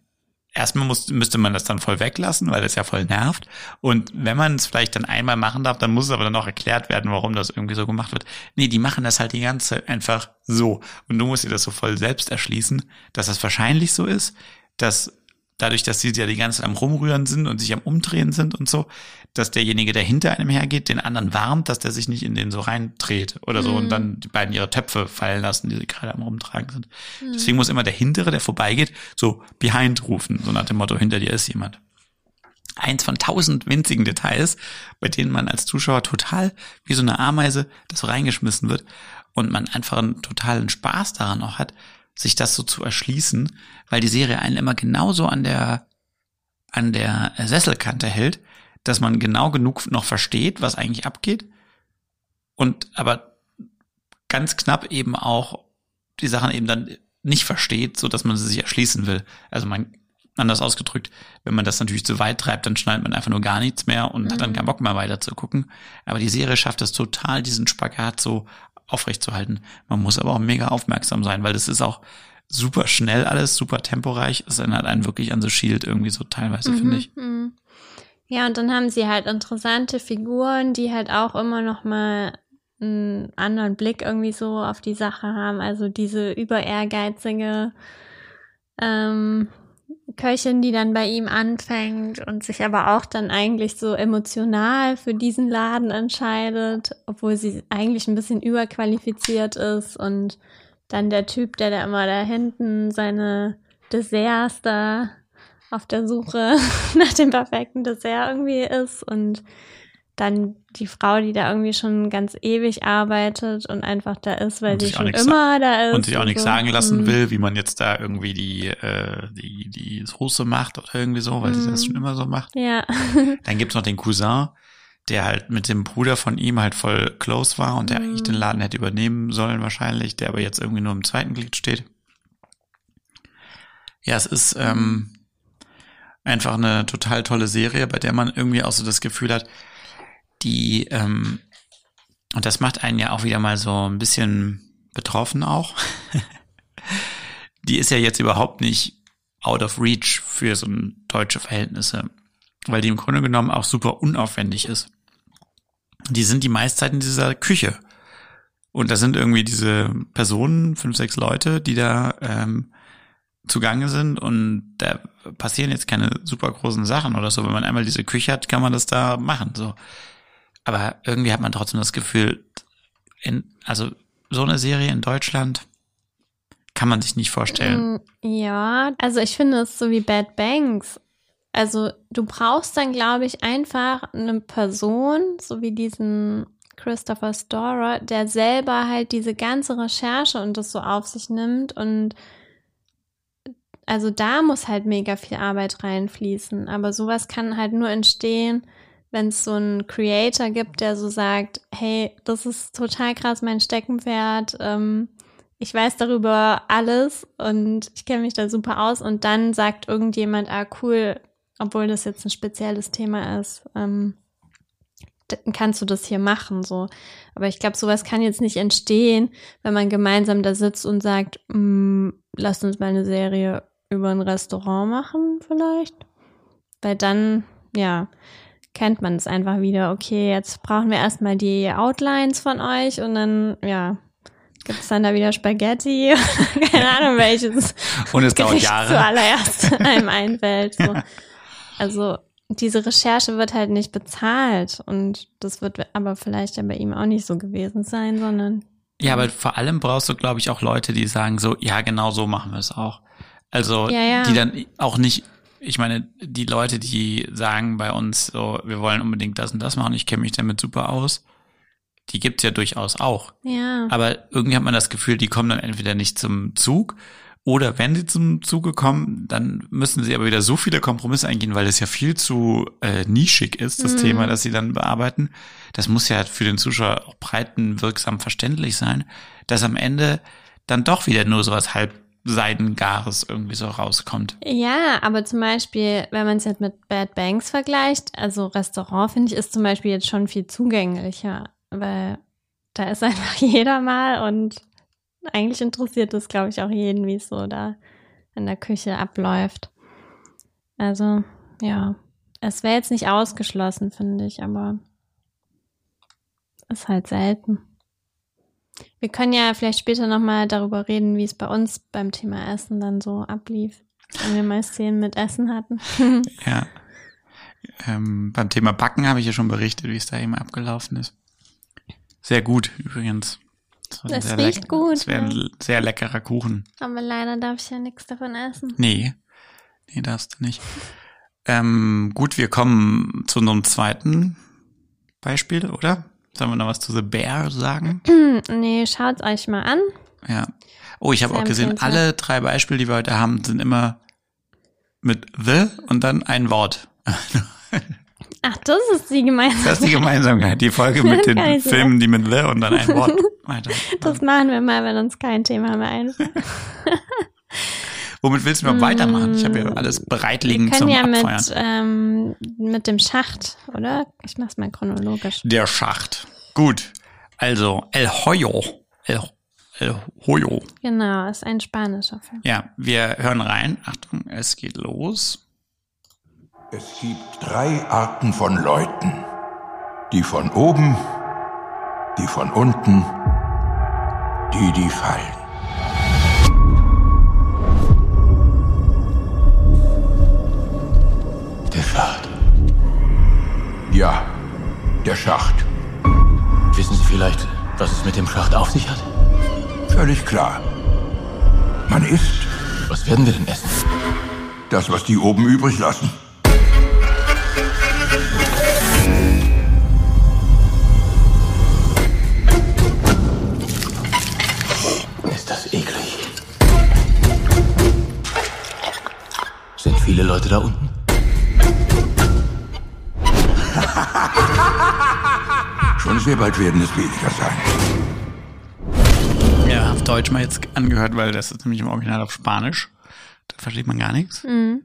A: Erstmal muss, müsste man das dann voll weglassen, weil das ja voll nervt. Und wenn man es vielleicht dann einmal machen darf, dann muss es aber dann auch erklärt werden, warum das irgendwie so gemacht wird. Nee, die machen das halt die ganze Zeit einfach so. Und du musst dir das so voll selbst erschließen, dass das wahrscheinlich so ist, dass dadurch, dass sie ja die ganze Zeit am Rumrühren sind und sich am Umdrehen sind und so, dass derjenige, der hinter einem hergeht, den anderen warnt, dass der sich nicht in den so reindreht oder so und dann die beiden ihre Töpfe fallen lassen, die sie gerade am Rumtragen sind. Deswegen muss immer der Hintere, der vorbeigeht, so behind rufen, so nach dem Motto, hinter dir ist jemand. Eins von tausend winzigen Details, bei denen man als Zuschauer total wie so eine Ameise das so reingeschmissen wird und man einfach einen totalen Spaß daran auch hat, sich das so zu erschließen, weil die Serie einen immer genauso an der an der Sesselkante hält, dass man genau genug noch versteht, was eigentlich abgeht und aber ganz knapp eben auch die Sachen eben dann nicht versteht, so dass man sie sich erschließen will. Also man anders ausgedrückt, wenn man das natürlich zu weit treibt, dann schneidet man einfach nur gar nichts mehr und hat dann keinen Bock mehr weiter zu gucken. Aber die Serie schafft es total, diesen Spagat so aufrechtzuerhalten. Man muss aber auch mega aufmerksam sein, weil das ist auch super schnell alles, super temporeich. Es erinnert einen wirklich an The Shield irgendwie so teilweise, finde ich.
B: Mhm. Ja, und dann haben sie halt interessante Figuren, die halt auch immer noch mal einen anderen Blick irgendwie so auf die Sache haben. Also diese über ehrgeizige ähm, Köchin, die dann bei ihm anfängt und sich aber auch dann eigentlich so emotional für diesen Laden entscheidet, obwohl sie eigentlich ein bisschen überqualifiziert ist und dann der Typ, der da immer da hinten seine Desserts da auf der Suche nach dem perfekten Dessert irgendwie ist und dann die Frau, die da irgendwie schon ganz ewig arbeitet und einfach da ist, weil
A: Und auch
B: schon immer da ist.
A: Und sich auch nichts
B: so.
A: sagen lassen
B: Mhm.
A: will, wie man jetzt da irgendwie die, äh, die, die Soße macht oder irgendwie so, weil sie das
B: Mhm.
A: schon immer so macht.
B: Ja.
A: Dann gibt's noch den Cousin, der halt mit dem Bruder von ihm halt voll close war und der eigentlich den Laden hätte übernehmen sollen wahrscheinlich, der aber jetzt irgendwie nur im zweiten Glied steht. Ja, es ist ähm, einfach eine total tolle Serie, bei der man irgendwie auch so das Gefühl hat, die, ähm, und das macht einen ja auch wieder mal so ein bisschen betroffen auch. die ist ja jetzt überhaupt nicht out of reach für so deutsche Verhältnisse, weil die im Grunde genommen auch super unaufwendig ist. Die sind die meiste in dieser Küche. Und da sind irgendwie diese Personen, fünf, sechs Leute, die da ähm, zugange sind und da passieren jetzt keine super großen Sachen oder so. Wenn man einmal diese Küche hat, kann man das da machen. So. Aber irgendwie hat man trotzdem das Gefühl, in, also so eine Serie in Deutschland, kann man sich nicht vorstellen.
B: Mm, Ja, also ich finde es so wie Bad Banks. Also du brauchst dann, glaube ich, einfach eine Person, so wie diesen Christopher Storer, der selber halt diese ganze Recherche und das so auf sich nimmt und also da muss halt mega viel Arbeit reinfließen. Aber sowas kann halt nur entstehen, wenn es so einen Creator gibt, der so sagt, hey, das ist total krass mein Steckenpferd, ähm, ich weiß darüber alles und ich kenne mich da super aus und dann sagt irgendjemand, ah cool, obwohl das jetzt ein spezielles Thema ist, ähm, kannst du das hier machen, so. Aber ich glaube, sowas kann jetzt nicht entstehen, wenn man gemeinsam da sitzt und sagt, mm, lasst uns mal eine Serie über ein Restaurant machen, vielleicht. Weil dann, ja, kennt man es einfach wieder. Okay, jetzt brauchen wir erstmal die Outlines von euch und dann, ja, gibt es dann da wieder Spaghetti? Keine Ahnung, welches
A: Und es dauert
B: Gericht
A: Jahre.
B: zuallererst einem einfällt. So. Also diese Recherche wird halt nicht bezahlt und das wird aber vielleicht ja bei ihm auch nicht so gewesen sein, sondern
A: Ja, aber vor allem brauchst du, glaube ich, auch Leute, die sagen so, ja, genau so machen wir es auch. Also,
B: Ja, ja.
A: die dann auch nicht, ich meine, die Leute, die sagen bei uns so, wir wollen unbedingt das und das machen, ich kenne mich damit super aus, die gibt's ja durchaus auch.
B: ja.
A: Aber irgendwie hat man das Gefühl, die kommen dann entweder nicht zum Zug oder wenn sie zum Zuge kommen, dann müssen sie aber wieder so viele Kompromisse eingehen, weil das ja viel zu äh, nischig ist, das
B: Mhm.
A: Thema, das sie dann bearbeiten. Das muss ja für den Zuschauer auch breitenwirksam verständlich sein, dass am Ende dann doch wieder nur sowas halb Seidengares irgendwie so rauskommt.
B: Ja, aber zum Beispiel, wenn man es jetzt mit Bad Banks vergleicht, also Restaurant finde ich ist zum Beispiel jetzt schon viel zugänglicher, weil da ist einfach jeder mal und eigentlich interessiert es, glaube ich, auch jeden, wie es so da in der Küche abläuft. Also, ja, es wäre jetzt nicht ausgeschlossen, finde ich, aber ist halt selten. Wir können ja vielleicht später nochmal darüber reden, wie es bei uns beim Thema Essen dann so ablief, wenn wir mal Szenen mit Essen hatten.
A: Ja. Ähm, beim Thema Backen habe ich ja schon berichtet, wie es da eben abgelaufen ist. Sehr gut übrigens.
B: Das
A: sehr
B: riecht gut,
A: Das wäre ein sehr leckerer Kuchen.
B: Aber leider darf ich ja nichts davon essen.
A: Nee, nee, darfst du nicht. Ähm, gut, wir kommen zu unserem zweiten Beispiel, oder? Sollen wir noch was zu The Bear sagen?
B: nee, schaut's euch mal an.
A: Ja. Oh, ich habe auch gesehen,
B: empfehlenswert.
A: alle drei Beispiele, die wir heute haben, sind immer mit The und dann ein Wort.
B: Ach, das ist die gemeinsame.
A: Das ist die Gemeinsamkeit. Die Folge mit den. Filmen, die mit The und dann ein Wort weiter.
B: Das machen wir mal, wenn uns kein Thema mehr einfällt.
A: Womit willst du mal weitermachen? Ich habe ja alles bereit
B: Wir
A: liegen
B: können
A: zum
B: ja
A: Abfeuern.
B: mit, ähm, mit dem Schacht, oder? Ich mach's mal chronologisch.
A: Der Schacht. Gut. Also, El Hoyo. El, El Hoyo.
B: Genau, ist ein spanischer Film.
A: Ja, wir hören rein. Achtung, es geht los.
E: Es gibt drei Arten von Leuten. Die von oben, die von unten, die, die fallen. Ja, der Schacht.
J: Wissen Sie vielleicht, was es mit dem Schacht auf sich hat?
E: Völlig klar. Man isst
J: Was werden wir denn essen?
E: das, was die oben übrig lassen.
J: Ist das eklig. Sind viele Leute da unten?
E: Sehr bald werden es weniger sein.
A: Ja, auf Deutsch mal jetzt angehört, weil das ist nämlich im Original auf Spanisch. Da versteht man gar nichts.
B: Mhm.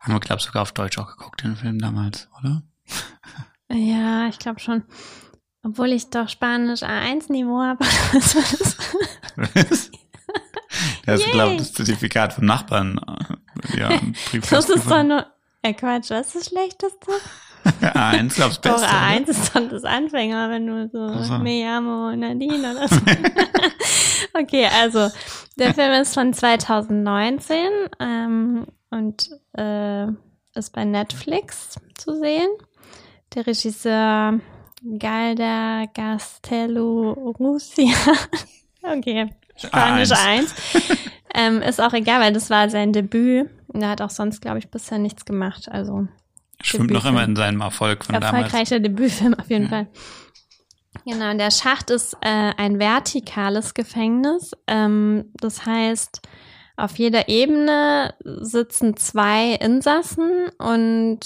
A: Haben wir, glaube ich, sogar auf Deutsch auch geguckt, den Film damals, oder?
B: Ja, ich glaube schon. Obwohl ich doch Spanisch A1-Niveau habe. Was war das?
A: Das ist,
B: Yay.
A: glaube ich, das Zertifikat vom Nachbarn. äh, Ja,
B: Das ist doch nur. Äh, Quatsch, was ist das Schlechteste?
A: A1, glaub's
B: Doch,
A: Beste.
B: A1
A: oder?
B: ist doch das Anfänger, wenn du so,
A: Ach so.
B: me llamo Nadine oder so. okay, also, der Film ist von 2019 ähm, und äh, ist bei Netflix zu sehen. Der Regisseur Galda Castello Russia. okay, Spanisch 1. ähm, ist auch egal, weil das war sein Debüt. Und er hat auch sonst, glaube ich, bisher nichts gemacht. Also
A: Schwimmt noch immer in seinem Erfolg von
B: Erfolgreicher
A: damals.
B: Debütfilm auf jeden ja. Fall. Genau, der Schacht ist äh, ein vertikales Gefängnis. Ähm, das heißt, auf jeder Ebene sitzen zwei Insassen und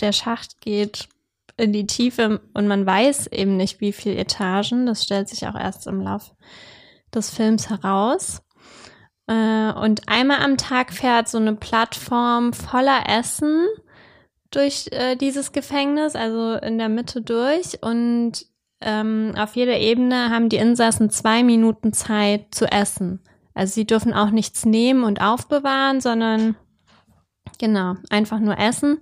B: der Schacht geht in die Tiefe und man weiß eben nicht, wie viele Etagen. Das stellt sich auch erst im Lauf des Films heraus. Äh, und einmal am Tag fährt so eine Plattform voller Essen durch äh, dieses Gefängnis, also in der Mitte durch. Und ähm, auf jeder Ebene haben die Insassen zwei Minuten Zeit zu essen. Also sie dürfen auch nichts nehmen und aufbewahren, sondern genau, einfach nur essen.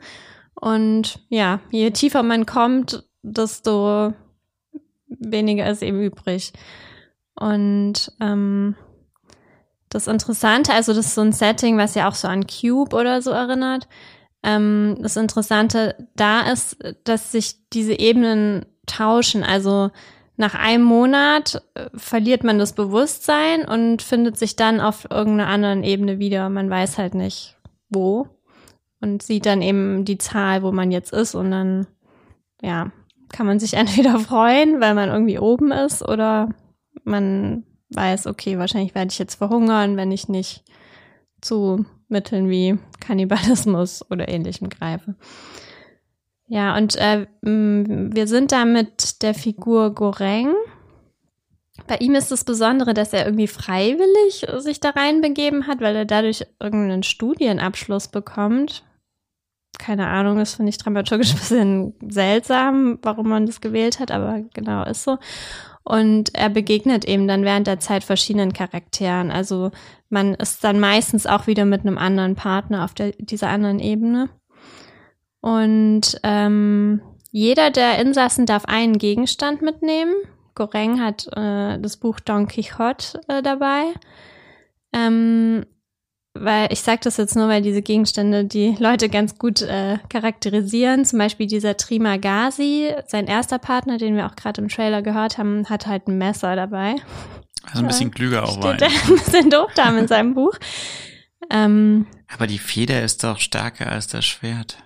B: Und ja, je tiefer man kommt, desto weniger ist eben übrig. Und ähm, das Interessante, also das ist so ein Setting, was ja auch so an Cube oder so erinnert. Ähm, das Interessante da ist, dass sich diese Ebenen tauschen. Also nach einem Monat äh, verliert man das Bewusstsein und findet sich dann auf irgendeiner anderen Ebene wieder. Man weiß halt nicht wo und sieht dann eben die Zahl, wo man jetzt ist und dann, ja, kann man sich entweder freuen, weil man irgendwie oben ist oder man weiß, okay, wahrscheinlich werde ich jetzt verhungern, wenn ich nicht zu Mitteln wie Kannibalismus oder ähnlichem greife. Ja, und äh, wir sind da mit der Figur Goreng. Bei ihm ist das Besondere, dass er irgendwie freiwillig sich da reinbegeben hat, weil er dadurch irgendeinen Studienabschluss bekommt. Keine Ahnung, das finde ich dramaturgisch ein bisschen seltsam, warum man das gewählt hat, aber genau ist so. Und er begegnet eben dann während der Zeit verschiedenen Charakteren. Also man ist dann meistens auch wieder mit einem anderen Partner auf der, dieser anderen Ebene. Und ähm, jeder der Insassen darf einen Gegenstand mitnehmen. Goreng hat äh, das Buch Don Quixote äh, dabei. Ähm, weil ich sage das jetzt nur, weil diese Gegenstände die Leute ganz gut äh, charakterisieren. Zum Beispiel dieser Trimagasi, sein erster Partner, den wir auch gerade im Trailer gehört haben, hat halt ein Messer dabei.
A: Also ein bisschen klüger auch
B: war. ein bisschen doof da in seinem Buch. Ähm,
A: Aber die Feder ist doch stärker als das Schwert.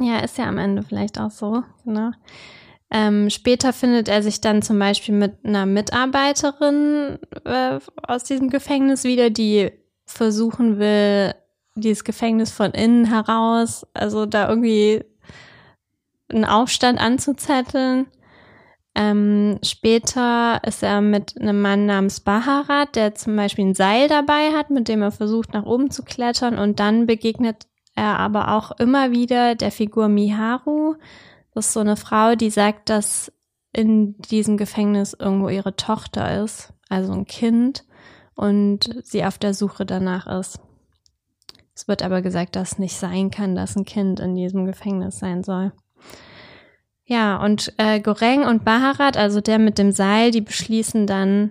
B: Ja, ist ja am Ende vielleicht auch so, genau. Ähm, später findet er sich dann zum Beispiel mit einer Mitarbeiterin äh, aus diesem Gefängnis wieder, die versuchen will, dieses Gefängnis von innen heraus, also da irgendwie einen Aufstand anzuzetteln. Ähm, später ist er mit einem Mann namens Baharat, der zum Beispiel ein Seil dabei hat, mit dem er versucht, nach oben zu klettern und dann begegnet er aber auch immer wieder der Figur Miharu. Das ist so eine Frau, die sagt, dass in diesem Gefängnis irgendwo ihre Tochter ist, also ein Kind, und sie auf der Suche danach ist. Es wird aber gesagt, dass nicht sein kann, dass ein Kind in diesem Gefängnis sein soll. Ja, und äh, Goreng und Baharat, also der mit dem Seil, die beschließen dann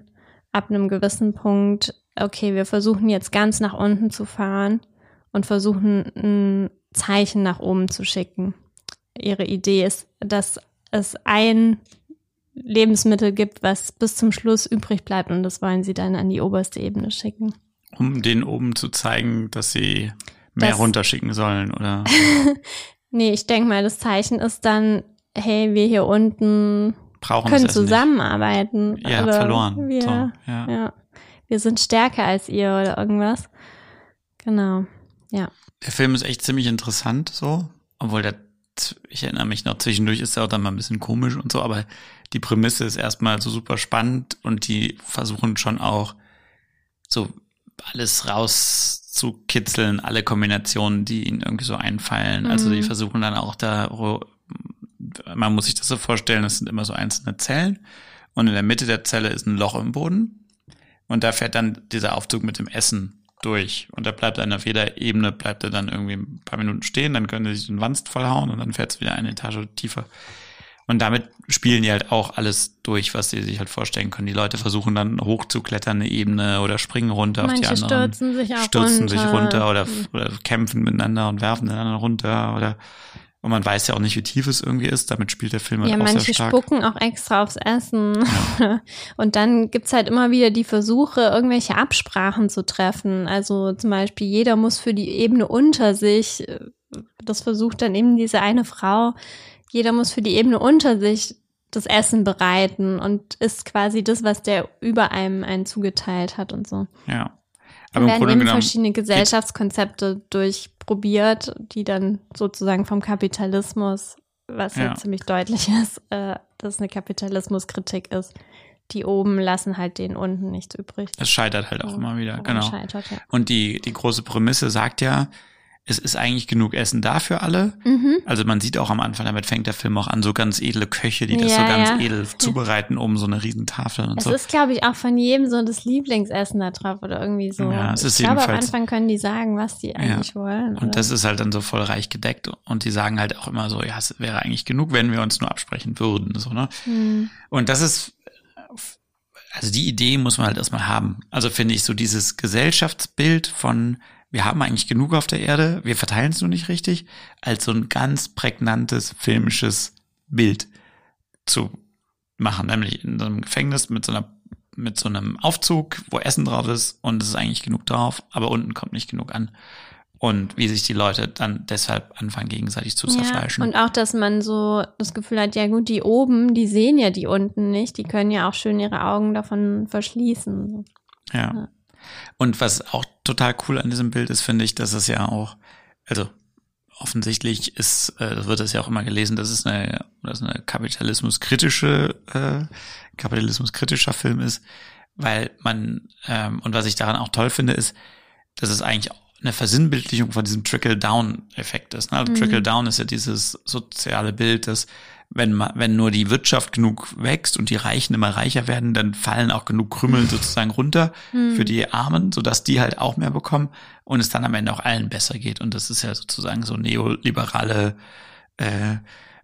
B: ab einem gewissen Punkt, okay, wir versuchen jetzt ganz nach unten zu fahren und versuchen ein Zeichen nach oben zu schicken. Ihre Idee ist, dass es ein Lebensmittel gibt, was bis zum Schluss übrig bleibt und das wollen sie dann an die oberste Ebene schicken.
A: Um den oben zu zeigen, dass sie mehr das, runterschicken sollen, oder?
B: nee, ich denke mal, das Zeichen ist dann, hey, wir hier unten
A: Brauchen
B: können zusammenarbeiten.
A: Nicht. Ja, verloren.
B: Wir,
A: so, ja.
B: ja. wir sind stärker als ihr oder irgendwas. Genau. Ja.
A: Der Film ist echt ziemlich interessant, so. Obwohl der, ich erinnere mich noch, zwischendurch ist er auch dann mal ein bisschen komisch und so, aber die Prämisse ist erstmal so super spannend und die versuchen schon auch so alles rauszukitzeln, alle Kombinationen, die ihnen irgendwie so einfallen. Mhm. Also die mhm. versuchen dann auch da, man muss sich das so vorstellen, es sind immer so einzelne Zellen und in der Mitte der Zelle ist ein Loch im Boden und da fährt dann dieser Aufzug mit dem Essen durch. Und er bleibt dann auf jeder Ebene, bleibt er dann irgendwie ein paar Minuten stehen, dann können sie sich den Wanst vollhauen und dann fährt es wieder eine Etage tiefer. Und damit spielen die halt auch alles durch, was sie sich halt vorstellen können. Die Leute versuchen dann hochzuklettern eine Ebene oder springen runter
B: Manche
A: auf die anderen.
B: Stürzen sich auch
A: stürzen
B: runter.
A: sich runter oder, oder kämpfen miteinander und werfen den anderen runter oder Und man weiß ja auch nicht, wie tief es irgendwie ist. Damit spielt der Film halt
B: Ja,
A: auch sehr
B: manche
A: stark.
B: spucken auch extra aufs Essen. Und dann gibt's halt immer wieder die Versuche, irgendwelche Absprachen zu treffen. Also zum Beispiel, jeder muss für die Ebene unter sich, äh, das versucht dann eben diese eine Frau, jeder muss für die Ebene unter sich das Essen bereiten und ist quasi das, was der über einem einen zugeteilt hat und so.
A: Ja. Aber
B: werden eben verschiedene Gesellschaftskonzepte durchprobiert, die dann sozusagen vom Kapitalismus, was ja,
A: Ja.
B: ziemlich deutlich ist, äh, dass eine Kapitalismuskritik ist. Die oben lassen halt den unten nichts übrig.
A: es scheitert halt auch
B: So,
A: immer wieder, genau.
B: Ja.
A: Und die, die große Prämisse sagt ja, es ist eigentlich genug Essen da für alle.
B: Mhm.
A: Also man sieht auch am Anfang, damit fängt der Film auch an, so ganz edle Köche, die das
B: Ja,
A: so ganz
B: ja.
A: edel zubereiten, um so eine Riesentafel und
B: Es
A: so.
B: ist, glaube ich, auch von jedem so das Lieblingsessen da drauf oder irgendwie so.
A: Ja, es ist
B: ich glaube, am
A: jedenfalls-
B: Anfang können die sagen, was die eigentlich wollen.
A: Und
B: oder?
A: das ist halt dann so voll reich gedeckt. Und die sagen halt auch immer so, ja, es wäre eigentlich genug, wenn wir uns nur absprechen würden. So, ne?
B: Hm.
A: Und das ist, also die Idee muss man halt erstmal haben. Also finde ich so dieses Gesellschaftsbild von, wir haben eigentlich genug auf der Erde, wir verteilen es nur nicht richtig, als so ein ganz prägnantes filmisches Bild zu machen. Nämlich in so einem Gefängnis mit so einer mit so einem Aufzug, wo Essen drauf ist und es ist eigentlich genug drauf, aber unten kommt nicht genug an. Und wie sich die Leute dann deshalb anfangen, gegenseitig zu zerfleischen.
B: Ja, und auch, dass man so das Gefühl hat, ja gut, die oben, die sehen ja die unten nicht, die können ja auch schön ihre Augen davon verschließen.
A: Ja.
B: Ja.
A: Und was auch total cool an diesem Bild ist, finde ich, dass es ja auch, also offensichtlich ist, äh, wird es ja auch immer gelesen, dass es eine, dass eine kapitalismuskritische, äh, kapitalismuskritischer Film ist, weil man, ähm, und was ich daran auch toll finde, ist, dass es eigentlich eine Versinnbildlichung von diesem Trickle-Down-Effekt ist. Ne? Also
B: Mhm.
A: Trickle-Down ist ja dieses soziale Bild, dass wenn man, wenn nur die Wirtschaft genug wächst und die Reichen immer reicher werden, dann fallen auch genug Krümel sozusagen runter
B: Mhm.
A: für die Armen, sodass die halt auch mehr bekommen und es dann am Ende auch allen besser geht. Und das ist ja sozusagen so neoliberale, äh,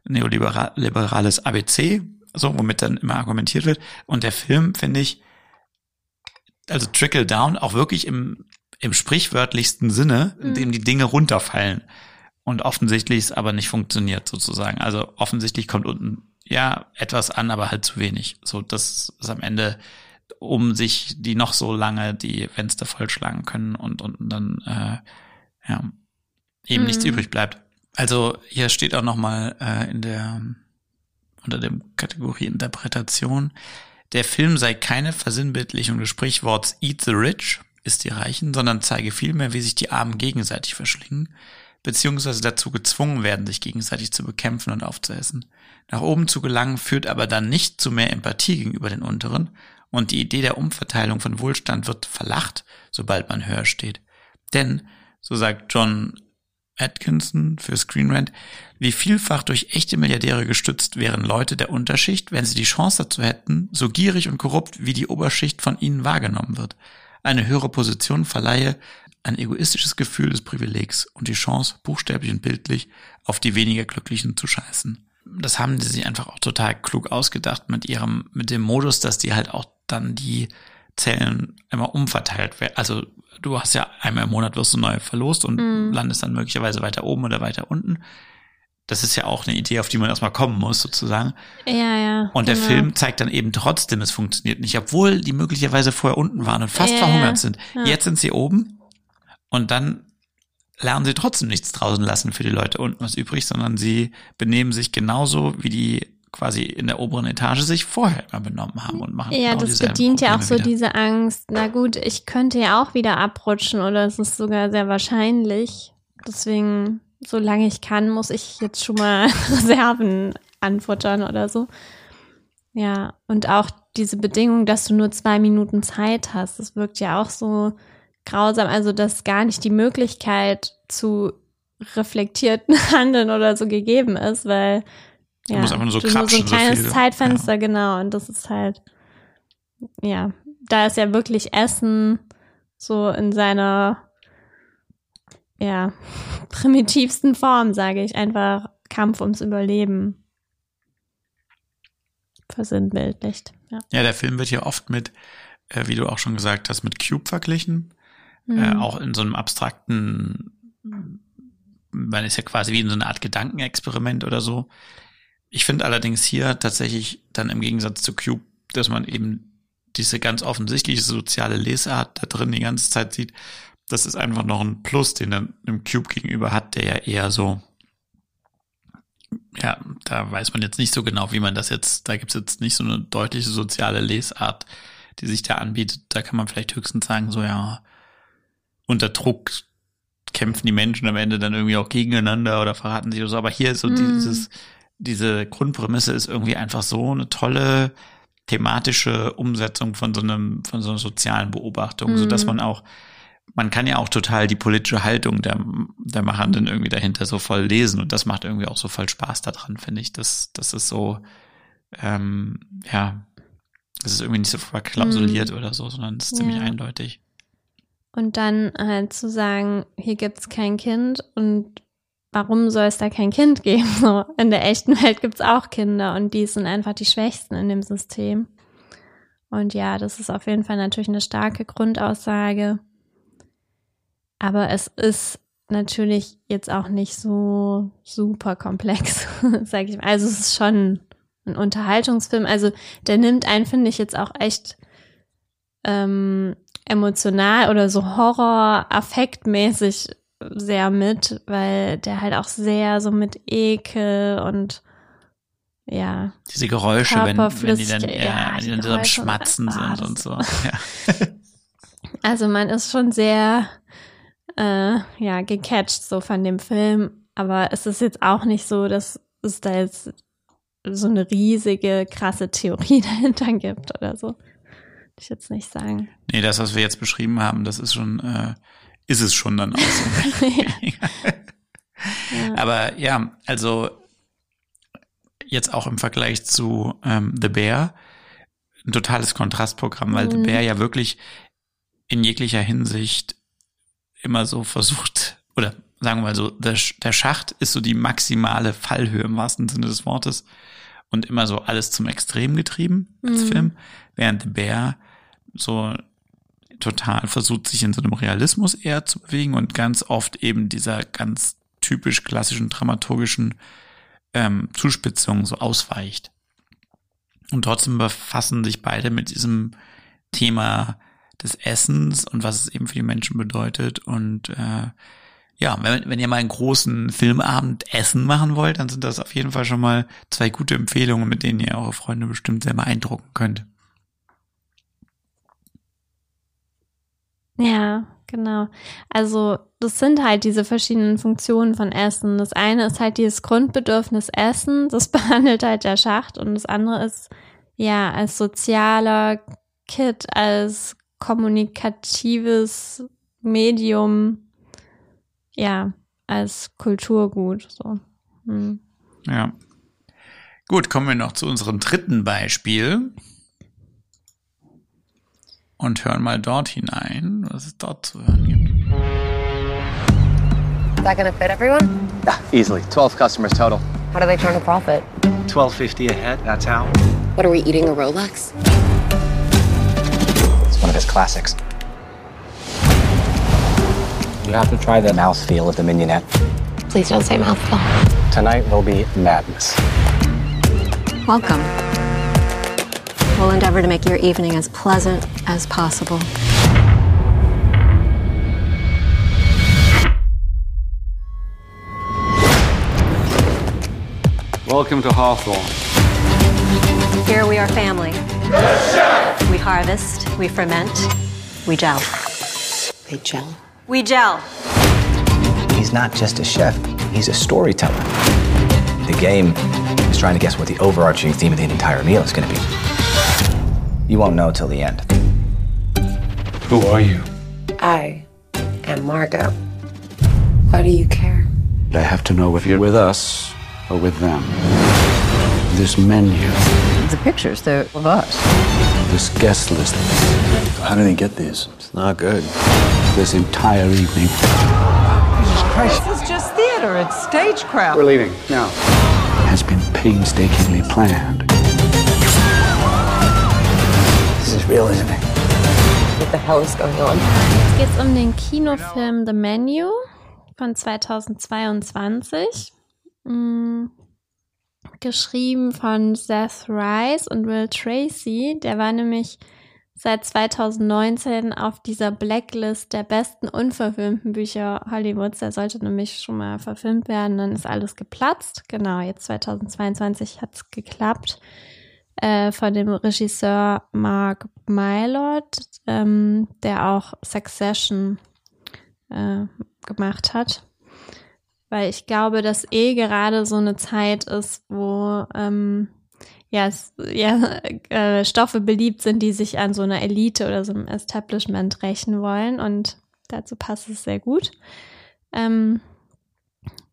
A: neoliberales ABC, so, womit dann immer argumentiert wird. Und der Film, finde ich, also Trickle Down auch wirklich im, im sprichwörtlichsten Sinne, in
B: Mhm.
A: dem die Dinge runterfallen. Und offensichtlich es aber nicht funktioniert sozusagen. Also offensichtlich kommt unten ja etwas an, aber halt zu wenig. So, dass es am Ende um sich die noch so lange die Fenster vollschlagen können und, und dann äh, ja eben nichts
B: Mhm.
A: übrig bleibt. Also hier steht auch noch mal äh, in der unter dem Kategorie Interpretation der Film sei keine Versinnbildlichung des Sprichworts Eat the Rich, ist die Reichen, sondern zeige vielmehr, wie sich die Armen gegenseitig verschlingen, beziehungsweise dazu gezwungen werden, sich gegenseitig zu bekämpfen und aufzuessen. Nach oben zu gelangen führt aber dann nicht zu mehr Empathie gegenüber den Unteren und die Idee der Umverteilung von Wohlstand wird verlacht, sobald man höher steht. Denn, so sagt John Atkinson für Screen Rant, wie vielfach durch echte Milliardäre gestützt wären Leute der Unterschicht, wenn sie die Chance dazu hätten, so gierig und korrupt wie die Oberschicht von ihnen wahrgenommen wird. Eine höhere Position verleihe ein egoistisches Gefühl des Privilegs und die Chance, buchstäblich und bildlich, auf die weniger Glücklichen zu scheißen. Das haben sie sich einfach auch total klug ausgedacht mit ihrem, mit dem Modus, dass die halt auch dann die Zellen immer umverteilt werden. Also du hast ja einmal im Monat wirst du neu verlost und
B: Mhm.
A: landest dann möglicherweise weiter oben oder weiter unten. Das ist ja auch eine Idee, auf die man erstmal kommen muss, sozusagen.
B: Ja, ja.
A: Und der
B: genau.
A: Film zeigt dann eben trotzdem, es funktioniert nicht, obwohl die möglicherweise vorher unten waren und fast
B: Ja,
A: verhungert sind.
B: ja.
A: Jetzt sind sie oben und dann lernen sie trotzdem nichts draußen lassen für die Leute unten was übrig, sondern sie benehmen sich genauso, wie die quasi in der oberen Etage sich vorher immer benommen haben und machen
B: Ja,
A: genau
B: das bedient ja auch
A: Probleme
B: so
A: wieder.
B: diese Angst. Na gut, ich könnte ja auch wieder abrutschen oder es ist sogar sehr wahrscheinlich. Deswegen, solange ich kann, muss ich jetzt schon mal Reserven anfuttern oder so. Ja, und auch diese Bedingung, dass du nur zwei Minuten Zeit hast, das wirkt ja auch so grausam. Also, dass gar nicht die Möglichkeit zu reflektierten Handeln oder so gegeben ist, weil
A: Du
B: ja,
A: musst einfach nur so
B: du nur so ein
A: krapschen, so
B: kleines
A: viel.
B: Zeitfenster, genau. Und das ist halt, ja, da ist ja wirklich Essen so in seiner, ja, primitivsten Form, sage ich. Einfach Kampf ums Überleben. Versinnbildlicht, ja.
A: Ja, der Film wird hier oft mit, äh, wie du auch schon gesagt hast, mit Cube verglichen. Äh,
B: Mhm.
A: auch in so einem abstrakten man ist ja quasi wie in so eine Art Gedankenexperiment oder so. Ich finde allerdings hier tatsächlich dann im Gegensatz zu Cube, dass man eben diese ganz offensichtliche soziale Lesart da drin die ganze Zeit sieht. Das ist einfach noch ein Plus, den er dem Cube gegenüber hat, der ja eher so, ja, da weiß man jetzt nicht so genau, wie man das jetzt, da gibt's jetzt nicht so eine deutliche soziale Lesart, die sich da anbietet. Da kann man vielleicht höchstens sagen, so ja, unter Druck kämpfen die Menschen am Ende dann irgendwie auch gegeneinander oder verraten sich oder so. Aber hier ist so mm. dieses, diese Grundprämisse ist irgendwie einfach so eine tolle thematische Umsetzung von so einem, von so einer sozialen Beobachtung, mm. so dass man auch, man kann ja auch total die politische Haltung der, der Machenden irgendwie dahinter so voll lesen und das macht irgendwie auch so voll Spaß daran, finde ich. Das, das ist so, ähm, ja, das ist irgendwie nicht so verklausuliert mm. oder so, sondern es ist ziemlich ja. eindeutig.
B: Und dann halt zu sagen, hier gibt's kein Kind und warum soll es da kein Kind geben? So, in der echten Welt gibt's auch Kinder und die sind einfach die Schwächsten in dem System. Und ja, das ist auf jeden Fall natürlich eine starke Grundaussage. Aber es ist natürlich jetzt auch nicht so super komplex, sag ich mal. Also es ist schon ein Unterhaltungsfilm. Also der nimmt einen, finde ich, jetzt auch echt ähm, emotional oder so Horror-affektmäßig sehr mit, weil der halt auch sehr so mit Ekel und ja.
A: Diese Geräusche, wenn, wenn die dann, ja, wenn die dann so am Schmatzen sind und so. Ja.
B: Also man ist schon sehr äh, ja gecatcht so von dem Film, aber es ist jetzt auch nicht so, dass es da jetzt so eine riesige krasse Theorie dahinter gibt oder so ich jetzt nicht sagen.
A: Nee, das, was wir jetzt beschrieben haben, das ist schon, äh, ist es schon dann auch so. ja. Aber ja, also jetzt auch im Vergleich zu ähm, The Bear, ein totales Kontrastprogramm, weil mhm. The Bear ja wirklich in jeglicher Hinsicht immer so versucht, oder sagen wir mal so, der, der Schacht ist so die maximale Fallhöhe im wahrsten Sinne des Wortes und immer so alles zum Extrem getrieben als mhm. Film, während The Bear so total versucht, sich in so einem Realismus eher zu bewegen und ganz oft eben dieser ganz typisch klassischen dramaturgischen ähm, Zuspitzung so ausweicht. Und trotzdem befassen sich beide mit diesem Thema des Essens und was es eben für die Menschen bedeutet. Und äh, ja, wenn, wenn ihr mal einen großen Filmabend Essen machen wollt, dann sind das auf jeden Fall schon mal zwei gute Empfehlungen, mit denen ihr eure Freunde bestimmt sehr beeindrucken könnt.
B: Ja, genau. Also das sind halt diese verschiedenen Funktionen von Essen. Das eine ist halt dieses Grundbedürfnis Essen, das behandelt halt der Schacht und das andere ist ja als sozialer Kit, als kommunikatives Medium, ja, als Kulturgut. So. Hm.
A: Ja. Gut, kommen wir noch zu unserem dritten Beispiel und hören mal dort hinein, was es dort zu hören gibt.
F: Is that gonna fit everyone?
K: Yeah, easily. 12 customers total.
F: How do they turn a profit?
K: 12.50 a head, that's how.
F: What are we eating a Rolex?
K: It's one of his classics. You have to try the mouthfeel of the mignonette.
F: Please don't say mouthfeel.
K: Tonight will be madness.
F: Welcome. We'll endeavor to make your evening as pleasant as possible.
L: Welcome to Hawthorne.
F: Here we are family. We harvest, we ferment, we gel.
M: They gel?
F: We gel.
K: He's not just a chef, he's a storyteller. The game is trying to guess what the overarching theme of the entire meal is going to be. You won't know till the end.
L: Who are you?
M: I am Margot. Why do you care?
L: I have to know if you're with us or with them. This menu.
M: The pictures, they're of us.
L: This guest list. How do they get these? It's not good. This entire evening.
M: Jesus Christ. This is just theater. It's stagecraft.
L: We're leaving now. Has been painstakingly planned.
M: Real, isn't it? What the hell is going on?
B: Jetzt geht's um den Kinofilm The Menu von 2022. Mhm. Geschrieben von Seth Rice und Will Tracy. Der war nämlich seit 2019 auf dieser Blacklist der besten unverfilmten Bücher Hollywoods. Der sollte nämlich schon mal verfilmt werden, dann ist alles geplatzt. Genau, jetzt 2022 hat es geklappt. Äh, von dem Regisseur Mark Mylord, ähm, der auch Succession äh, gemacht hat. Weil ich glaube, dass eh gerade so eine Zeit ist, wo ähm, ja, ja äh, Stoffe beliebt sind, die sich an so einer Elite oder so einem Establishment rächen wollen. Und dazu passt es sehr gut. Ähm,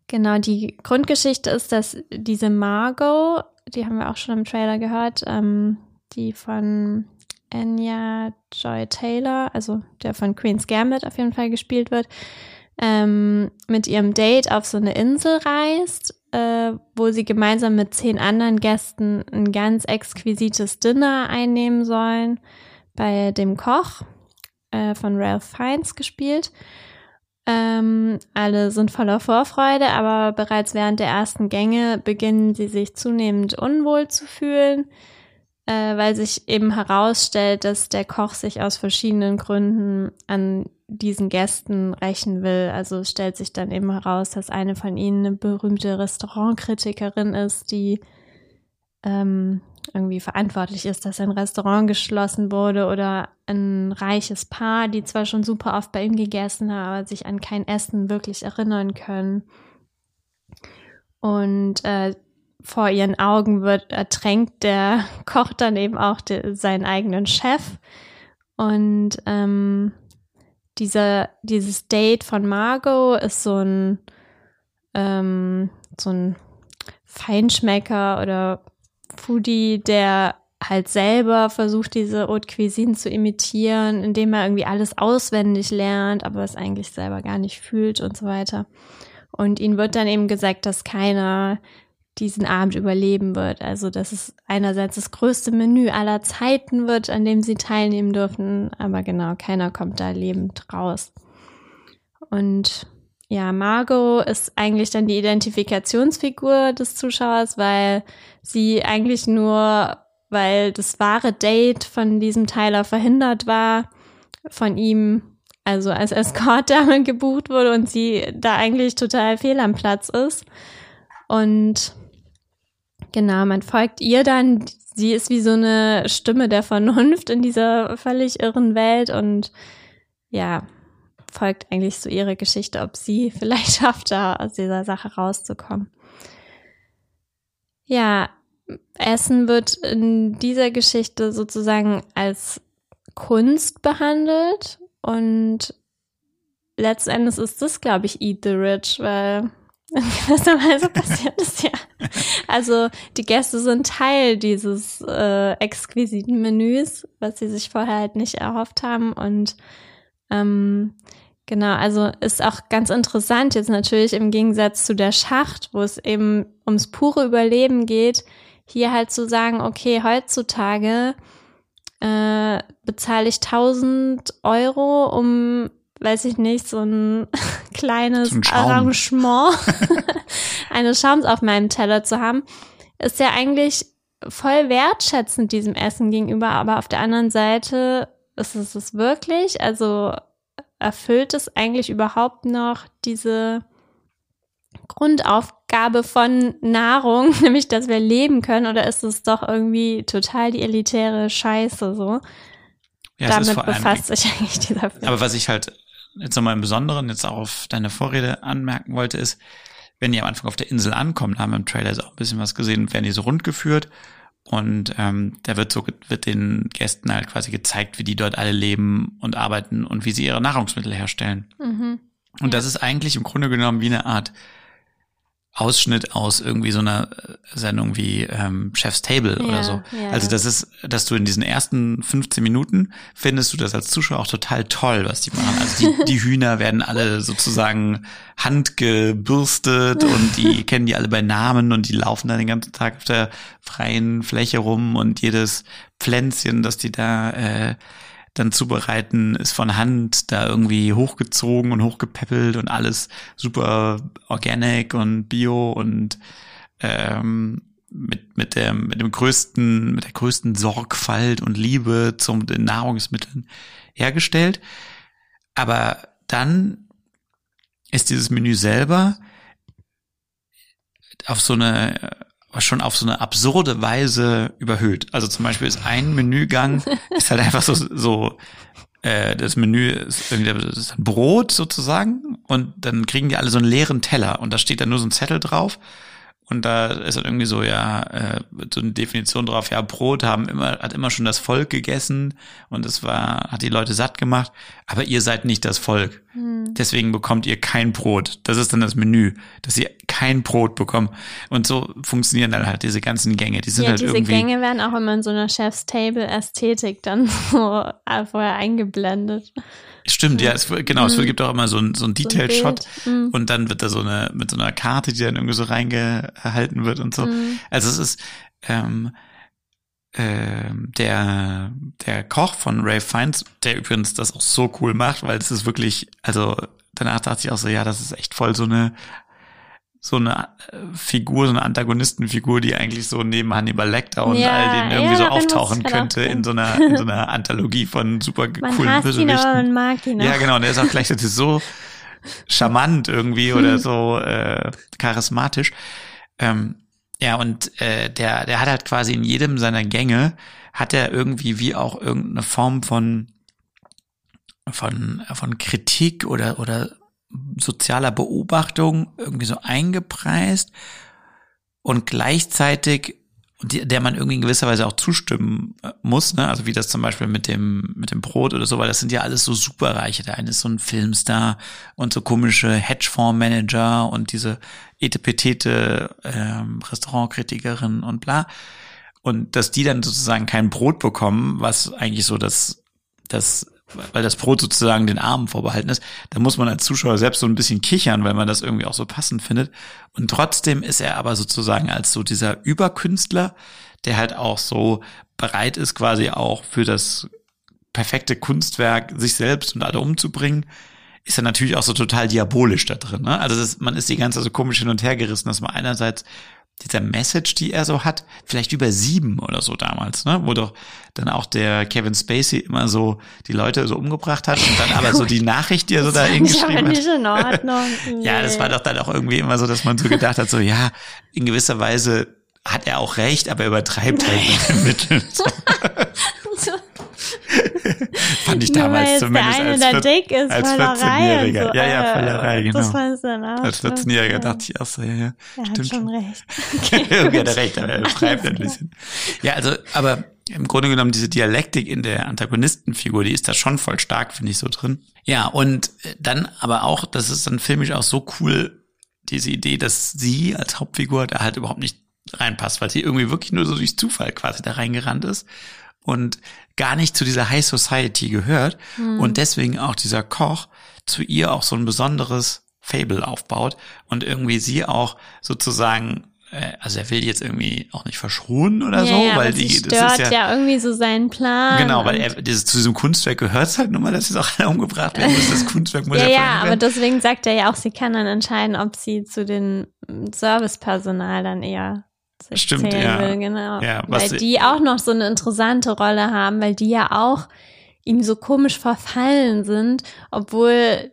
B: genau, die Grundgeschichte ist, dass diese Margot, die haben wir auch schon im Trailer gehört, ähm, die von Anya Joy Taylor, also der von Queen's Gambit auf jeden Fall gespielt wird, ähm, mit ihrem Date auf so eine Insel reist äh, wo sie gemeinsam mit zehn anderen Gästen ein ganz exquisites Dinner einnehmen sollen bei dem Koch äh, von Ralph Fiennes gespielt. Ähm, alle sind voller Vorfreude, aber bereits während der ersten Gänge beginnen sie sich zunehmend unwohl zu fühlen, äh, weil sich eben herausstellt, dass der Koch sich aus verschiedenen Gründen an diesen Gästen rächen will. Also stellt sich dann eben heraus, dass eine von ihnen eine berühmte Restaurantkritikerin ist, die ähm, irgendwie verantwortlich ist, dass ein Restaurant geschlossen wurde oder ein reiches Paar, die zwar schon super oft bei ihm gegessen haben, aber sich an kein Essen wirklich erinnern können. Und äh, vor ihren Augen wird ertränkt der Koch dann eben auch de, seinen eigenen Chef. Und ähm, dieser, dieses Date von Margot ist so ein, ähm, so ein Feinschmecker oder Foodie, der halt selber versucht, diese Haute Cuisine zu imitieren, indem er irgendwie alles auswendig lernt, aber es eigentlich selber gar nicht fühlt und so weiter. Und ihnen wird dann eben gesagt, dass keiner diesen Abend überleben wird. Also, dass es einerseits das größte Menü aller Zeiten wird, an dem sie teilnehmen dürfen, aber genau, keiner kommt da lebend raus. Und ja, Margot ist eigentlich dann die Identifikationsfigur des Zuschauers, weil sie eigentlich nur, weil das wahre Date von diesem Tyler verhindert war, von ihm also als Escort-Dame gebucht wurde und sie da eigentlich total fehl am Platz ist. Und Genau, man folgt ihr dann. Sie ist wie so eine Stimme der Vernunft in dieser völlig irren Welt und ja, folgt eigentlich so ihre Geschichte, ob sie vielleicht schafft, da aus dieser Sache rauszukommen. Ja, Essen wird in dieser Geschichte sozusagen als Kunst behandelt und letztendlich ist das, glaube ich, Eat the Rich, weil gewisserweise passiert es ja. Also die Gäste sind Teil dieses äh, exquisiten Menüs, was sie sich vorher halt nicht erhofft haben. Und ähm, genau, also ist auch ganz interessant jetzt natürlich im Gegensatz zu der Schacht, wo es eben ums pure Überleben geht, hier halt zu sagen, okay, heutzutage äh, bezahle ich 1000 Euro, um weiß ich nicht, so ein kleines so ein Arrangement eines Schaums auf meinem Teller zu haben, ist ja eigentlich voll wertschätzend diesem Essen gegenüber, aber auf der anderen Seite ist es es wirklich, also erfüllt es eigentlich überhaupt noch diese Grundaufgabe von Nahrung, nämlich dass wir leben können, oder ist es doch irgendwie total die elitäre Scheiße so? Ja, Damit befasst sich eigentlich dieser
A: Film. Aber was ich halt jetzt nochmal im Besonderen jetzt auch auf deine Vorrede anmerken wollte, ist, wenn die am Anfang auf der Insel ankommen, haben wir im Trailer auch ein bisschen was gesehen, werden die so rund geführt und ähm, da wird so wird den Gästen halt quasi gezeigt, wie die dort alle leben und arbeiten und wie sie ihre Nahrungsmittel herstellen. Mhm. Und ja. das ist eigentlich im Grunde genommen wie eine Art Ausschnitt aus irgendwie so einer äh, Sendung wie ähm, Chef's Table ja, oder so. Ja. Also das ist, dass du in diesen ersten 15 Minuten findest du das als Zuschauer auch total toll, was die machen. Also die, die Hühner werden alle sozusagen handgebürstet und die kennen die alle bei Namen und die laufen dann den ganzen Tag auf der freien Fläche rum und jedes Pflänzchen, das die da äh, dann zubereiten, ist von Hand da irgendwie hochgezogen und hochgepäppelt und alles super organic und bio und ähm, mit, mit, der, mit dem größten, mit der größten Sorgfalt und Liebe zum den Nahrungsmitteln hergestellt. Aber dann ist dieses Menü selber auf so eine schon auf so eine absurde Weise überhöht. Also zum Beispiel ist ein Menügang ist halt einfach so so äh, das Menü ist irgendwie das ist ein Brot sozusagen und dann kriegen die alle so einen leeren Teller und da steht dann nur so ein Zettel drauf und da ist dann irgendwie so, ja, äh, so eine Definition drauf, ja, Brot haben immer, hat immer schon das Volk gegessen und es war, hat die Leute satt gemacht, aber ihr seid nicht das Volk. Hm. Deswegen bekommt ihr kein Brot. Das ist dann das Menü, dass ihr kein Brot bekommt. Und so funktionieren dann halt diese ganzen Gänge. Die sind ja, halt
B: diese
A: irgendwie.
B: Gänge werden auch immer in so einer Chef's Table Ästhetik dann so vorher eingeblendet.
A: Stimmt, ja, es, genau, mhm. es gibt auch immer so ein, so ein Detail-Shot so mhm. und dann wird da so eine, mit so einer Karte, die dann irgendwie so reingehalten wird und so. Mhm. Also es ist, ähm, äh, der, der Koch von Ray Fiennes, der übrigens das auch so cool macht, weil es ist wirklich, also danach dachte ich auch so, ja, das ist echt voll so eine so eine äh, Figur, so eine Antagonistenfigur, die eigentlich so neben Hannibal Lecter und
B: ja,
A: all denen irgendwie
B: ja,
A: so auftauchen könnte in so einer in so einer Anthologie von super man coolen Bösewichten. ja, genau, und der ist auch gleichzeitig so charmant irgendwie oder so äh, charismatisch. Ähm, ja, und äh, der, der hat halt quasi in jedem seiner Gänge hat er irgendwie wie auch irgendeine Form von von von Kritik oder oder sozialer Beobachtung irgendwie so eingepreist und gleichzeitig der man irgendwie in gewisser Weise auch zustimmen äh, muss, ne? Also wie das zum Beispiel mit dem mit dem Brot oder so, weil das sind ja alles so Superreiche. Der eine ist so ein Filmstar und so komische Hedgefondsmanager und diese etepetete ähm, Restaurantkritikerin und bla. Und dass die dann sozusagen kein Brot bekommen, was eigentlich so das das weil das Brot sozusagen den Armen vorbehalten ist, da muss man als Zuschauer selbst so ein bisschen kichern, weil man das irgendwie auch so passend findet. Und trotzdem ist er aber sozusagen als so dieser Überkünstler, der halt auch so bereit ist, quasi auch für das perfekte Kunstwerk sich selbst und alle umzubringen, ist er natürlich auch so total diabolisch da drin. Ne? Also das, man ist die ganze Zeit so komisch hin und her gerissen, dass man einerseits dieser Message, die er so hat, vielleicht über sieben oder so damals, ne, wo doch dann auch der Kevin Spacey immer so die Leute so umgebracht hat und dann aber so die Nachricht, die er so da hingeschrieben hat.
B: in Ordnung.
A: ja, das war doch dann auch irgendwie immer so, dass man so gedacht hat, so ja, in gewisser Weise hat er auch recht, aber er übertreibt halt mit. So. Fand ich damals zumindest als,
B: ist,
A: als 14-Jähriger.
B: So,
A: ja, ja, Völlerei, genau.
B: Das fandst du dann auch
A: als 14-Jähriger dachte ich auch so, ja, ja.
B: Er
A: stimmt
B: hat schon recht.
A: Hat er recht, aber er übertreibt ein bisschen. Ja, also, aber im Grunde genommen diese Dialektik in der Antagonistenfigur, die ist da schon voll stark, finde ich so drin. Ja, und dann aber auch, das ist dann filmisch auch so cool, diese Idee, dass sie als Hauptfigur da halt überhaupt nicht reinpasst, weil sie irgendwie wirklich nur so durch Zufall quasi da reingerannt ist und gar nicht zu dieser High Society gehört
B: Hm.
A: und deswegen auch dieser Koch zu ihr auch so ein besonderes Fable aufbaut und irgendwie sie auch sozusagen äh, also er will jetzt irgendwie auch nicht verschonen oder
B: ja,
A: so,
B: ja,
A: weil die
B: sie
A: das
B: stört
A: ist
B: ja, irgendwie so seinen Plan.
A: Genau, weil er dieses, zu diesem Kunstwerk gehört es halt nun mal, dass es auch alle umgebracht werden muss. Das Kunstwerk muss
B: ja,
A: ja,
B: ja, aber
A: werden.
B: deswegen sagt er ja auch, sie kann dann entscheiden, ob sie zu den Servicepersonal dann eher
A: Stimmt, ja.
B: will, genau.
A: Ja,
B: weil die auch noch so eine interessante Rolle haben, weil die ja auch ihm so komisch verfallen sind, obwohl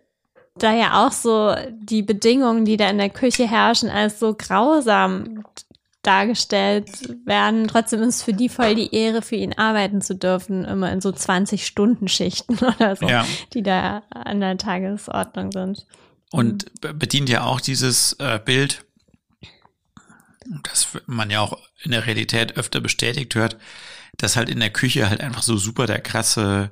B: da ja auch so die Bedingungen, die da in der Küche herrschen, als so grausam dargestellt werden. Trotzdem ist es für die voll die Ehre, für ihn arbeiten zu dürfen, immer in so 20-Stunden-Schichten oder so,
A: Ja.
B: die da an der Tagesordnung sind.
A: Und be- bedient ja auch dieses äh, Bild, das man ja auch in der Realität öfter bestätigt hört, dass halt in der Küche halt einfach so super der krasse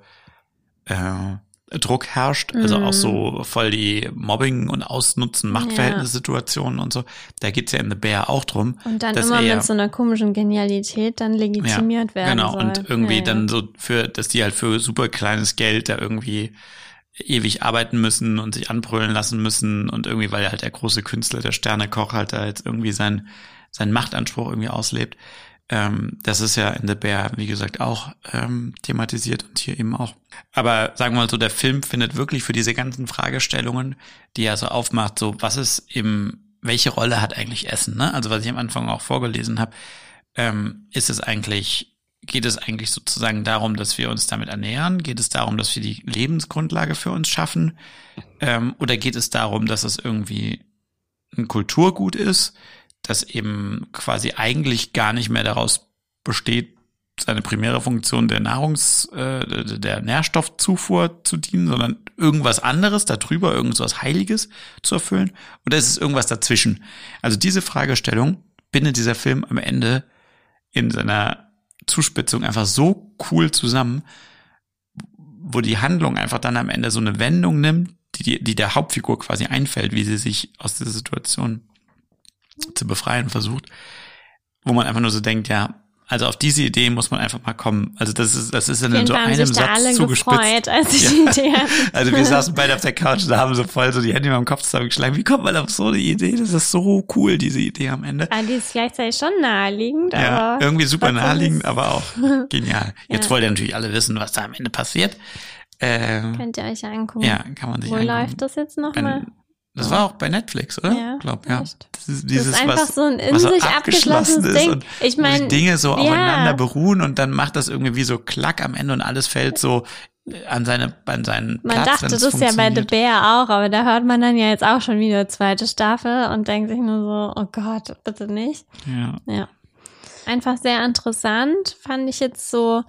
A: äh, Druck herrscht, also
B: Mhm.
A: auch so voll die Mobbing und Ausnutzen, Machtverhältnissituationen und so. Da geht's ja in The Bear auch drum.
B: Und dann
A: dass
B: immer
A: er ja-
B: mit so einer komischen Genialität dann legitimiert werden
A: Genau,
B: soll.
A: und irgendwie
B: ja, ja.
A: dann so für, dass die halt für super kleines Geld da irgendwie ewig arbeiten müssen und sich anbrüllen lassen müssen und irgendwie, weil halt der große Künstler, der Sternekoch halt da jetzt irgendwie sein, seinen Machtanspruch irgendwie auslebt. Ähm, das ist ja in The Bear, wie gesagt, auch ähm, thematisiert und hier eben auch. Aber sagen wir mal so, der Film findet wirklich für diese ganzen Fragestellungen, die er so aufmacht, so was ist im, welche Rolle hat eigentlich Essen? Ne? Also was ich am Anfang auch vorgelesen habe, ähm, ist es eigentlich, geht es eigentlich sozusagen darum, dass wir uns damit ernähren? Geht es darum, dass wir die Lebensgrundlage für uns schaffen? Ähm, oder geht es darum, dass es irgendwie ein Kulturgut ist? Das eben quasi eigentlich gar nicht mehr daraus besteht, seine primäre Funktion der Nahrungs, äh, der Nährstoffzufuhr zu dienen, sondern irgendwas anderes darüber, irgendwas Heiliges zu erfüllen? Oder ist es irgendwas dazwischen? Also diese Fragestellung bindet dieser Film am Ende in seiner Zuspitzung einfach so cool zusammen, wo die Handlung einfach dann am Ende so eine Wendung nimmt, die, die der Hauptfigur quasi einfällt, wie sie sich aus dieser Situation zu befreien versucht, wo man einfach nur so denkt, ja, also auf diese Idee muss man einfach mal kommen. Also das ist, das ist in so einem Satz alle zugespitzt. Gefreut, als ich ja. die Idee Also wir saßen beide auf der Couch und haben so voll so die Hände im Kopf zusammengeschlagen. Wie kommt man auf so eine Idee? Das ist so cool, diese Idee am Ende.
B: Ah, die ist gleichzeitig schon naheliegend,
A: ja, aber. Irgendwie super naheliegend, aber auch genial. Jetzt ja. wollt ihr natürlich alle wissen, was da am Ende passiert.
B: Äh, Könnt ihr euch angucken.
A: Ja, kann man sich
B: Wo
A: angucken.
B: läuft das jetzt nochmal?
A: Das war auch bei Netflix, oder?
B: Ja,
A: glaub ja.
B: Das ist, dieses, das ist einfach was, so ein in sich abgeschlossenes Ding. Und
A: ich meine, Dinge so ja. aufeinander beruhen und dann macht das irgendwie wie so Klack am Ende und alles fällt so an seine an seinen
B: man
A: Platz.
B: Dachte, das ist ja bei The Bear auch, aber da hört man dann ja jetzt auch schon wieder zweite Staffel und denkt sich nur so, oh Gott, bitte nicht.
A: Ja.
B: Ja. Einfach sehr interessant, fand ich jetzt so,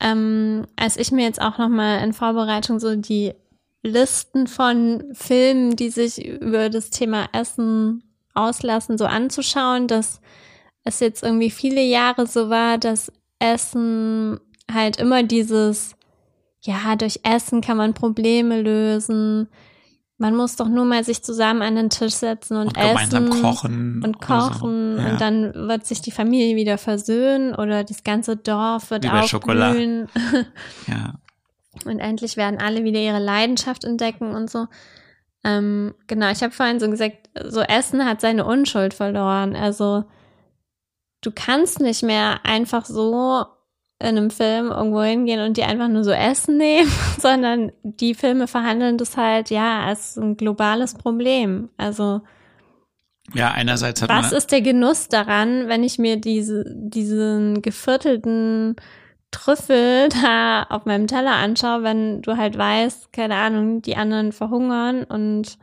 B: ähm, als ich mir jetzt auch nochmal in Vorbereitung so die Listen von Filmen, die sich über das Thema Essen auslassen, so anzuschauen, dass es jetzt irgendwie viele Jahre so war, dass Essen halt immer dieses, ja, durch Essen kann man Probleme lösen. Man muss doch nur mal sich zusammen an den Tisch setzen und, und essen
A: kochen
B: und kochen so. ja. und dann wird sich die Familie wieder versöhnen oder das ganze Dorf wird aufblühen.
A: ja
B: und endlich werden alle wieder ihre Leidenschaft entdecken und so. Ähm, genau, ich habe vorhin so gesagt, so Essen hat seine Unschuld verloren. Also du kannst nicht mehr einfach so in einem Film irgendwo hingehen und die einfach nur so Essen nehmen, sondern die Filme verhandeln das halt, ja, als ein globales Problem. Also
A: ja, einerseits hat
B: was ist der Genuss daran, wenn ich mir diese, diesen geviertelten Trüffel da auf meinem Teller anschaue, wenn du halt weißt, keine Ahnung, die anderen verhungern und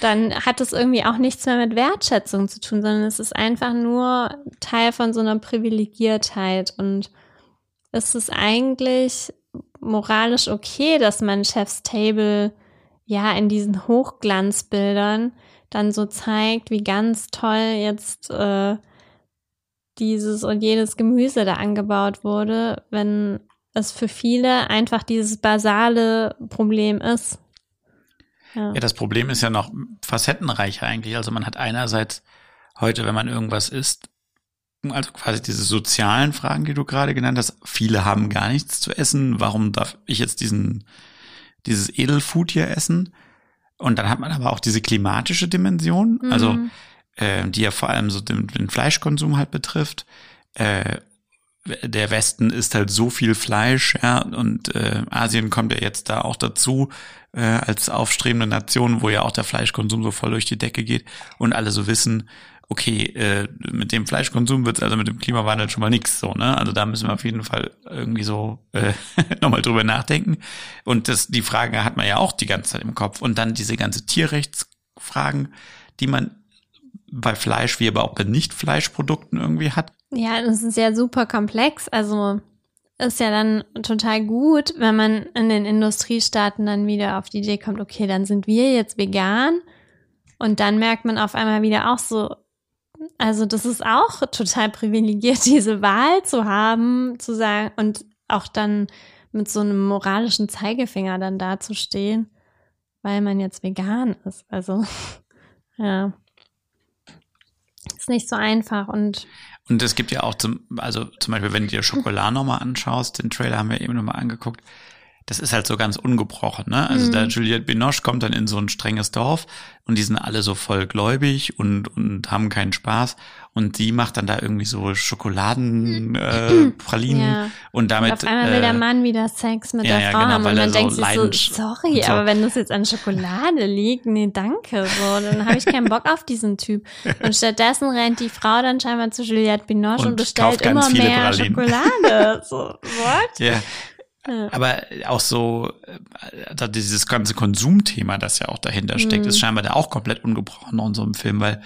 B: dann hat es irgendwie auch nichts mehr mit Wertschätzung zu tun, sondern es ist einfach nur Teil von so einer Privilegiertheit. Und es ist eigentlich moralisch okay, dass man Chef's Table ja in diesen Hochglanzbildern dann so zeigt, wie ganz toll jetzt äh, dieses und jenes Gemüse da angebaut wurde, wenn es für viele einfach dieses basale Problem ist.
A: Ja. ja, das Problem ist ja noch facettenreicher eigentlich. Also man hat einerseits heute, wenn man irgendwas isst, also quasi diese sozialen Fragen, die du gerade genannt hast. Viele haben gar nichts zu essen. Warum darf ich jetzt diesen, dieses Edelfood hier essen? Und dann hat man aber auch diese klimatische Dimension. Also mhm. Also äh, die ja vor allem so den, den Fleischkonsum halt betrifft. Äh, der Westen isst halt so viel Fleisch, ja, und äh, Asien kommt ja jetzt da auch dazu äh, als aufstrebende Nation, wo ja auch der Fleischkonsum so voll durch die Decke geht und alle so wissen, okay, äh, mit dem Fleischkonsum wird's also mit dem Klimawandel schon mal nix so, ne? Also da müssen wir auf jeden Fall irgendwie so äh, nochmal drüber nachdenken. Und das, die Frage hat man ja auch die ganze Zeit im Kopf. Und dann diese ganze Tierrechtsfragen, die man bei Fleisch wie aber auch bei Nicht-Fleischprodukten irgendwie hat.
B: Ja, das ist ja super komplex. Also ist ja dann total gut, wenn man in den Industriestaaten dann wieder auf die Idee kommt, okay, dann sind wir jetzt vegan. Und dann merkt man auf einmal wieder auch so, also das ist auch total privilegiert, diese Wahl zu haben, zu sagen und auch dann mit so einem moralischen Zeigefinger dann dazustehen, weil man jetzt vegan ist. Also, ja. Ist nicht so einfach und
A: und es gibt ja auch zum, also zum Beispiel, wenn du dir Schokolade nochmal anschaust, den Trailer haben wir eben nochmal angeguckt, das ist halt so ganz ungebrochen, ne? Also
B: Mhm.
A: da Juliette Binoche kommt dann in so ein strenges Dorf und die sind alle so voll gläubig und, und haben keinen Spaß. Und die macht dann da irgendwie so Schokoladen, äh, Pralinen
B: Ja.
A: und damit.
B: und auf einmal will der
A: äh,
B: Mann wieder Sex mit
A: ja,
B: der
A: ja,
B: Frau
A: genau,
B: haben und man
A: so
B: denkt sich so, sorry,
A: so.
B: aber wenn das jetzt an Schokolade liegt, nee, danke, so, dann habe ich keinen Bock auf diesen Typ. Und stattdessen rennt die Frau dann scheinbar zu Juliette Binoche und,
A: Und
B: bestellt immer mehr
A: Pralinen.
B: Schokolade. So, what?
A: Ja.
B: Ja.
A: Aber auch so, da dieses ganze Konsumthema, das ja auch dahinter steckt,
B: Mhm.
A: ist scheinbar da auch komplett ungebrochen in so einem Film, weil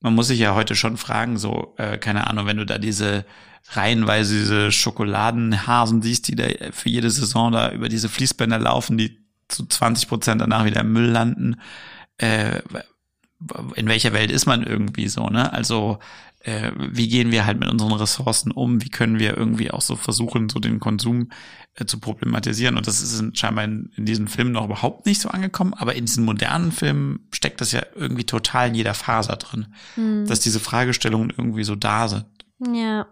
A: man muss sich ja heute schon fragen, so, äh, keine Ahnung, wenn du da diese reihenweise diese Schokoladenhasen siehst, die da für jede Saison da über diese Fließbänder laufen, die zu 20 Prozent danach wieder im Müll landen, äh, in welcher Welt ist man irgendwie so, ne? Also äh, wie gehen wir halt mit unseren Ressourcen um? Wie können wir irgendwie auch so versuchen, so den Konsum äh, zu problematisieren? Und das ist in, scheinbar in, in diesen Filmen noch überhaupt nicht so angekommen, aber in diesen modernen Filmen steckt das ja irgendwie total in jeder Faser drin,
B: Hm.
A: dass diese Fragestellungen irgendwie so da sind.
B: Ja.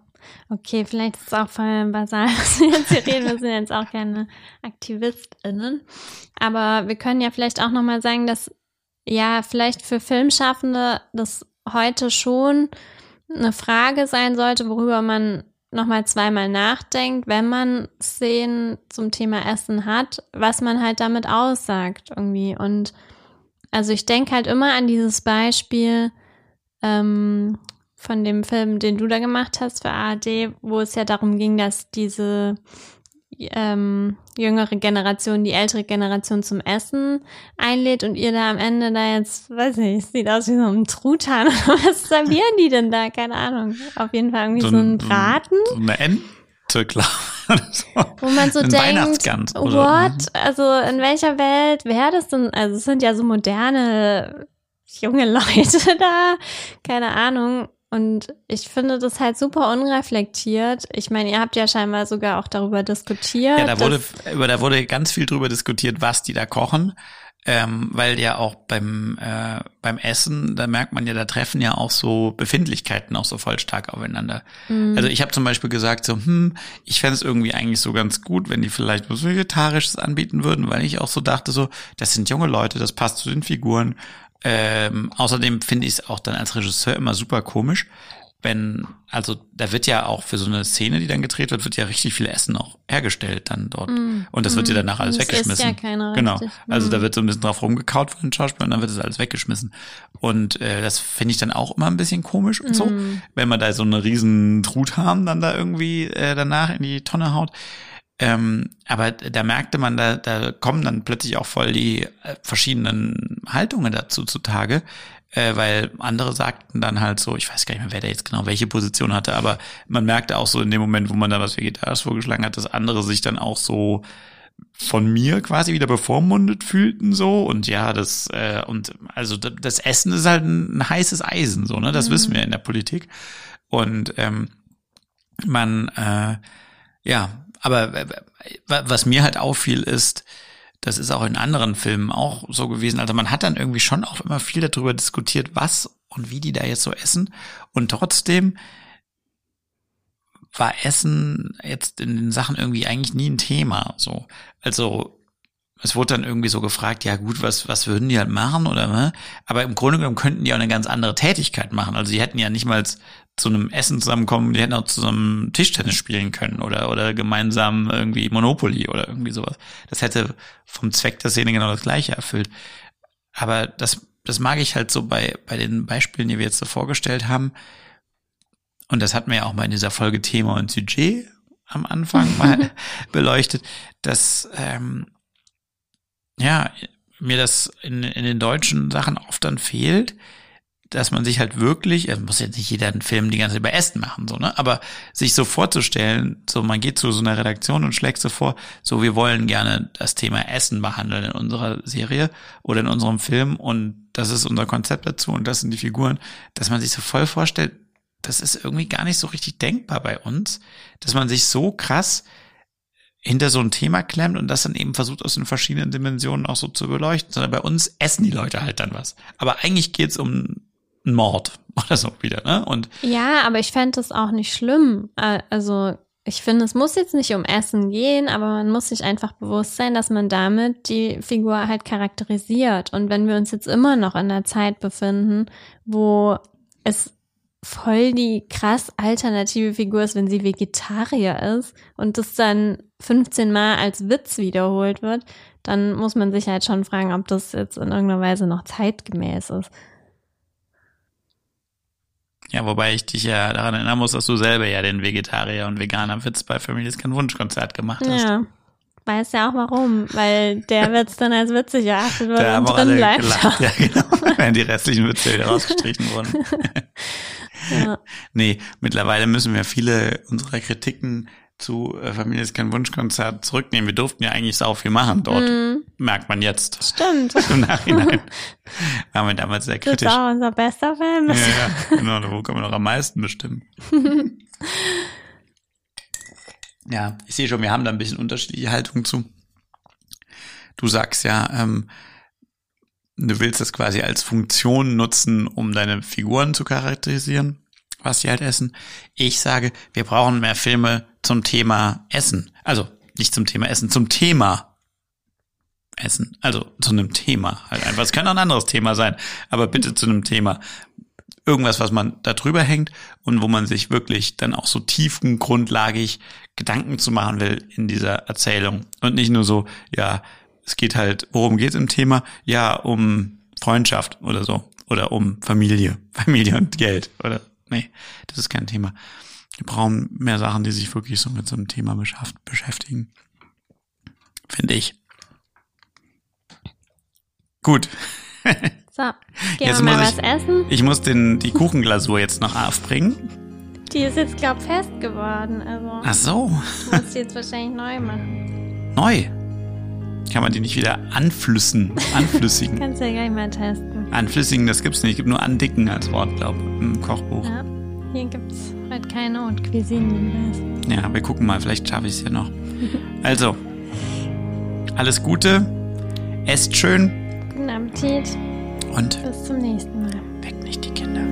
B: Okay, vielleicht ist es auch voll basal, was wir jetzt hier reden. Wir sind jetzt auch keine AktivistInnen. Aber wir können ja vielleicht auch nochmal sagen, dass ja vielleicht für Filmschaffende das heute schon eine Frage sein sollte, worüber man nochmal zweimal nachdenkt, wenn man Szenen zum Thema Essen hat, was man halt damit aussagt irgendwie. Und also ich denke halt immer an dieses Beispiel, ähm, von dem Film, den du da gemacht hast für ARD, wo es ja darum ging, dass diese ähm, jüngere Generation die ältere Generation zum Essen einlädt und ihr da am Ende da jetzt, weiß nicht, sieht aus wie so ein Truthahn oder was servieren die denn da? Keine Ahnung. Auf jeden Fall irgendwie so, ein Braten,
A: So eine Ente, klar.
B: wo man so denkt, what? Also in welcher Welt wäre das denn? Also es sind ja so moderne junge Leute da, keine Ahnung. Und ich finde das halt super unreflektiert. Ich meine, ihr habt ja scheinbar sogar auch darüber diskutiert.
A: Ja, da wurde, über, da wurde ganz viel drüber diskutiert, was die da kochen. Ähm, weil ja auch beim, äh, beim Essen, da merkt man ja, da treffen ja auch so Befindlichkeiten auch so voll stark aufeinander.
B: Mhm.
A: Also ich habe zum Beispiel gesagt, so, hm, ich fände es irgendwie eigentlich so ganz gut, wenn die vielleicht was Vegetarisches anbieten würden, weil ich auch so dachte, so, das sind junge Leute, das passt zu den Figuren. Ähm, außerdem finde ich es auch dann als Regisseur immer super komisch, wenn, also da wird ja auch für so eine Szene, die dann gedreht wird, wird ja richtig viel Essen auch hergestellt dann dort.
B: Mm,
A: Und das wird ja
B: mm.
A: danach alles weggeschmissen.
B: ja keiner
A: genau.
B: richtig.
A: Also
B: Mm.
A: da wird so ein bisschen drauf rumgekaut von den Schauspielern, dann wird das alles weggeschmissen. Und äh, das finde ich dann auch immer ein bisschen komisch und so,
B: Mm.
A: wenn man da so eine riesen Truthahn dann da irgendwie äh, danach in die Tonne haut. Ähm, aber da merkte man, da, da kommen dann plötzlich auch voll die äh, verschiedenen Haltungen dazu zutage, äh, weil andere sagten dann halt so, ich weiß gar nicht mehr, wer da jetzt genau welche Position hatte, aber man merkte auch so in dem Moment, wo man da was Vegetarisches vorgeschlagen hat, dass andere sich dann auch so von mir quasi wieder bevormundet fühlten so. Und ja das äh, und also das Essen ist halt ein, ein heißes Eisen so ne? Das
B: Mhm.
A: wissen wir in der Politik. Und ähm, man äh, ja aber äh, wa- was mir halt auffiel ist das ist auch in anderen Filmen auch so gewesen also man hat dann irgendwie schon auch immer viel darüber diskutiert was und wie die da jetzt so essen und trotzdem war Essen jetzt in den Sachen irgendwie eigentlich nie ein Thema. So, also es wurde dann irgendwie so gefragt, ja gut, was was würden die halt machen oder ne? Aber im Grunde genommen könnten die auch eine ganz andere Tätigkeit machen. Also die hätten ja nicht mal zu einem Essen zusammenkommen, die hätten auch zusammen Tischtennis spielen können oder oder gemeinsam irgendwie Monopoly oder irgendwie sowas. Das hätte vom Zweck der Szene genau das gleiche erfüllt. Aber das das mag ich halt so bei bei den Beispielen, die wir jetzt so vorgestellt haben und das hatten wir ja auch mal in dieser Folge Thema und Sujet am Anfang mal beleuchtet, dass ähm, ja mir das in, in den deutschen Sachen oft dann fehlt, dass man sich halt wirklich, es muss jetzt nicht jeder einen Film die ganze Zeit über Essen machen, so, ne? Aber sich so vorzustellen, so man geht zu so einer Redaktion und schlägt so vor, so wir wollen gerne das Thema Essen behandeln in unserer Serie oder in unserem Film und das ist unser Konzept dazu und das sind die Figuren, dass man sich so voll vorstellt, das ist irgendwie gar nicht so richtig denkbar bei uns, dass man sich so krass hinter so ein Thema klemmt und das dann eben versucht aus den verschiedenen Dimensionen auch so zu beleuchten, sondern bei uns essen die Leute halt dann was. Aber eigentlich geht's um einen Mord oder so wieder, ne? Und
B: Ja, aber ich fände das auch nicht schlimm. Äh, Also ich finde, es muss jetzt nicht um Essen gehen, aber man muss sich einfach bewusst sein, dass man damit die Figur halt charakterisiert. Und wenn wir uns jetzt immer noch in der Zeit befinden, wo es voll die krass alternative Figur ist, wenn sie Vegetarier ist und das dann 15 Mal als Witz wiederholt wird, dann muss man sich halt schon fragen, ob das jetzt in irgendeiner Weise noch zeitgemäß ist.
A: Ja, wobei ich dich ja daran erinnern muss, dass du selber ja den Vegetarier und Veganer Witz bei Families kein Wunschkonzert gemacht hast.
B: Ja. Weiß ja auch warum, weil der Witz dann als witzig erachtet wird
A: Da
B: und drin bleibt.
A: gelacht. Ja, genau. Während die restlichen Witze wieder rausgestrichen wurden.
B: Ja.
A: Nee, mittlerweile müssen wir viele unserer Kritiken zu äh, Familie ist kein Wunschkonzert zurücknehmen. Wir durften ja eigentlich sau viel machen dort.
B: Mhm.
A: Merkt man jetzt.
B: Stimmt.
A: Im Nachhinein. Waren wir damals sehr
B: Das
A: kritisch.
B: auch unser bester Film.
A: Ja, ja, genau, wo kann man noch am meisten bestimmen? Ja, ich sehe schon, wir haben da ein bisschen unterschiedliche Haltung zu. Du sagst ja, ähm, du willst das quasi als Funktion nutzen, um deine Figuren zu charakterisieren, was sie halt essen. Ich sage, wir brauchen mehr Filme zum Thema Essen. Also nicht zum Thema Essen, zum Thema Essen. Also zu einem Thema halt einfach. Es kann auch ein anderes Thema sein, aber bitte zu einem Thema. Irgendwas, was man da drüber hängt und wo man sich wirklich dann auch so tiefengrundlagig Gedanken zu machen will in dieser Erzählung. Und nicht nur so, ja, es geht halt, worum geht es im Thema? Ja, um Freundschaft oder so. Oder um Familie. Familie und Geld. Oder, nee, das ist kein Thema. Wir brauchen mehr Sachen, die sich wirklich so mit so einem Thema beschäftigen. Finde ich. Gut.
B: So, gehen
A: Jetzt
B: wir mal was
A: ich,
B: essen.
A: ich muss den, die Kuchenglasur jetzt noch aufbringen.
B: Die ist jetzt, glaub fest geworden. Also
A: Ach so,
B: muss die jetzt wahrscheinlich neu machen.
A: neu. Kann man die nicht wieder anflüssen, anflüssigen?
B: Kannst du ja gleich mal testen.
A: Anflüssigen, das gibt's nicht. Es gibt nur andicken als Wort, glaube ich, im Kochbuch.
B: Ja, hier gibt's halt keine Haute Cuisine.
A: Ja, wir gucken mal, vielleicht schaffe ich es ja noch. Also, alles Gute, esst schön
B: Guten Appetit.
A: und
B: Bis zum nächsten Mal.
A: weckt nicht die Kinder.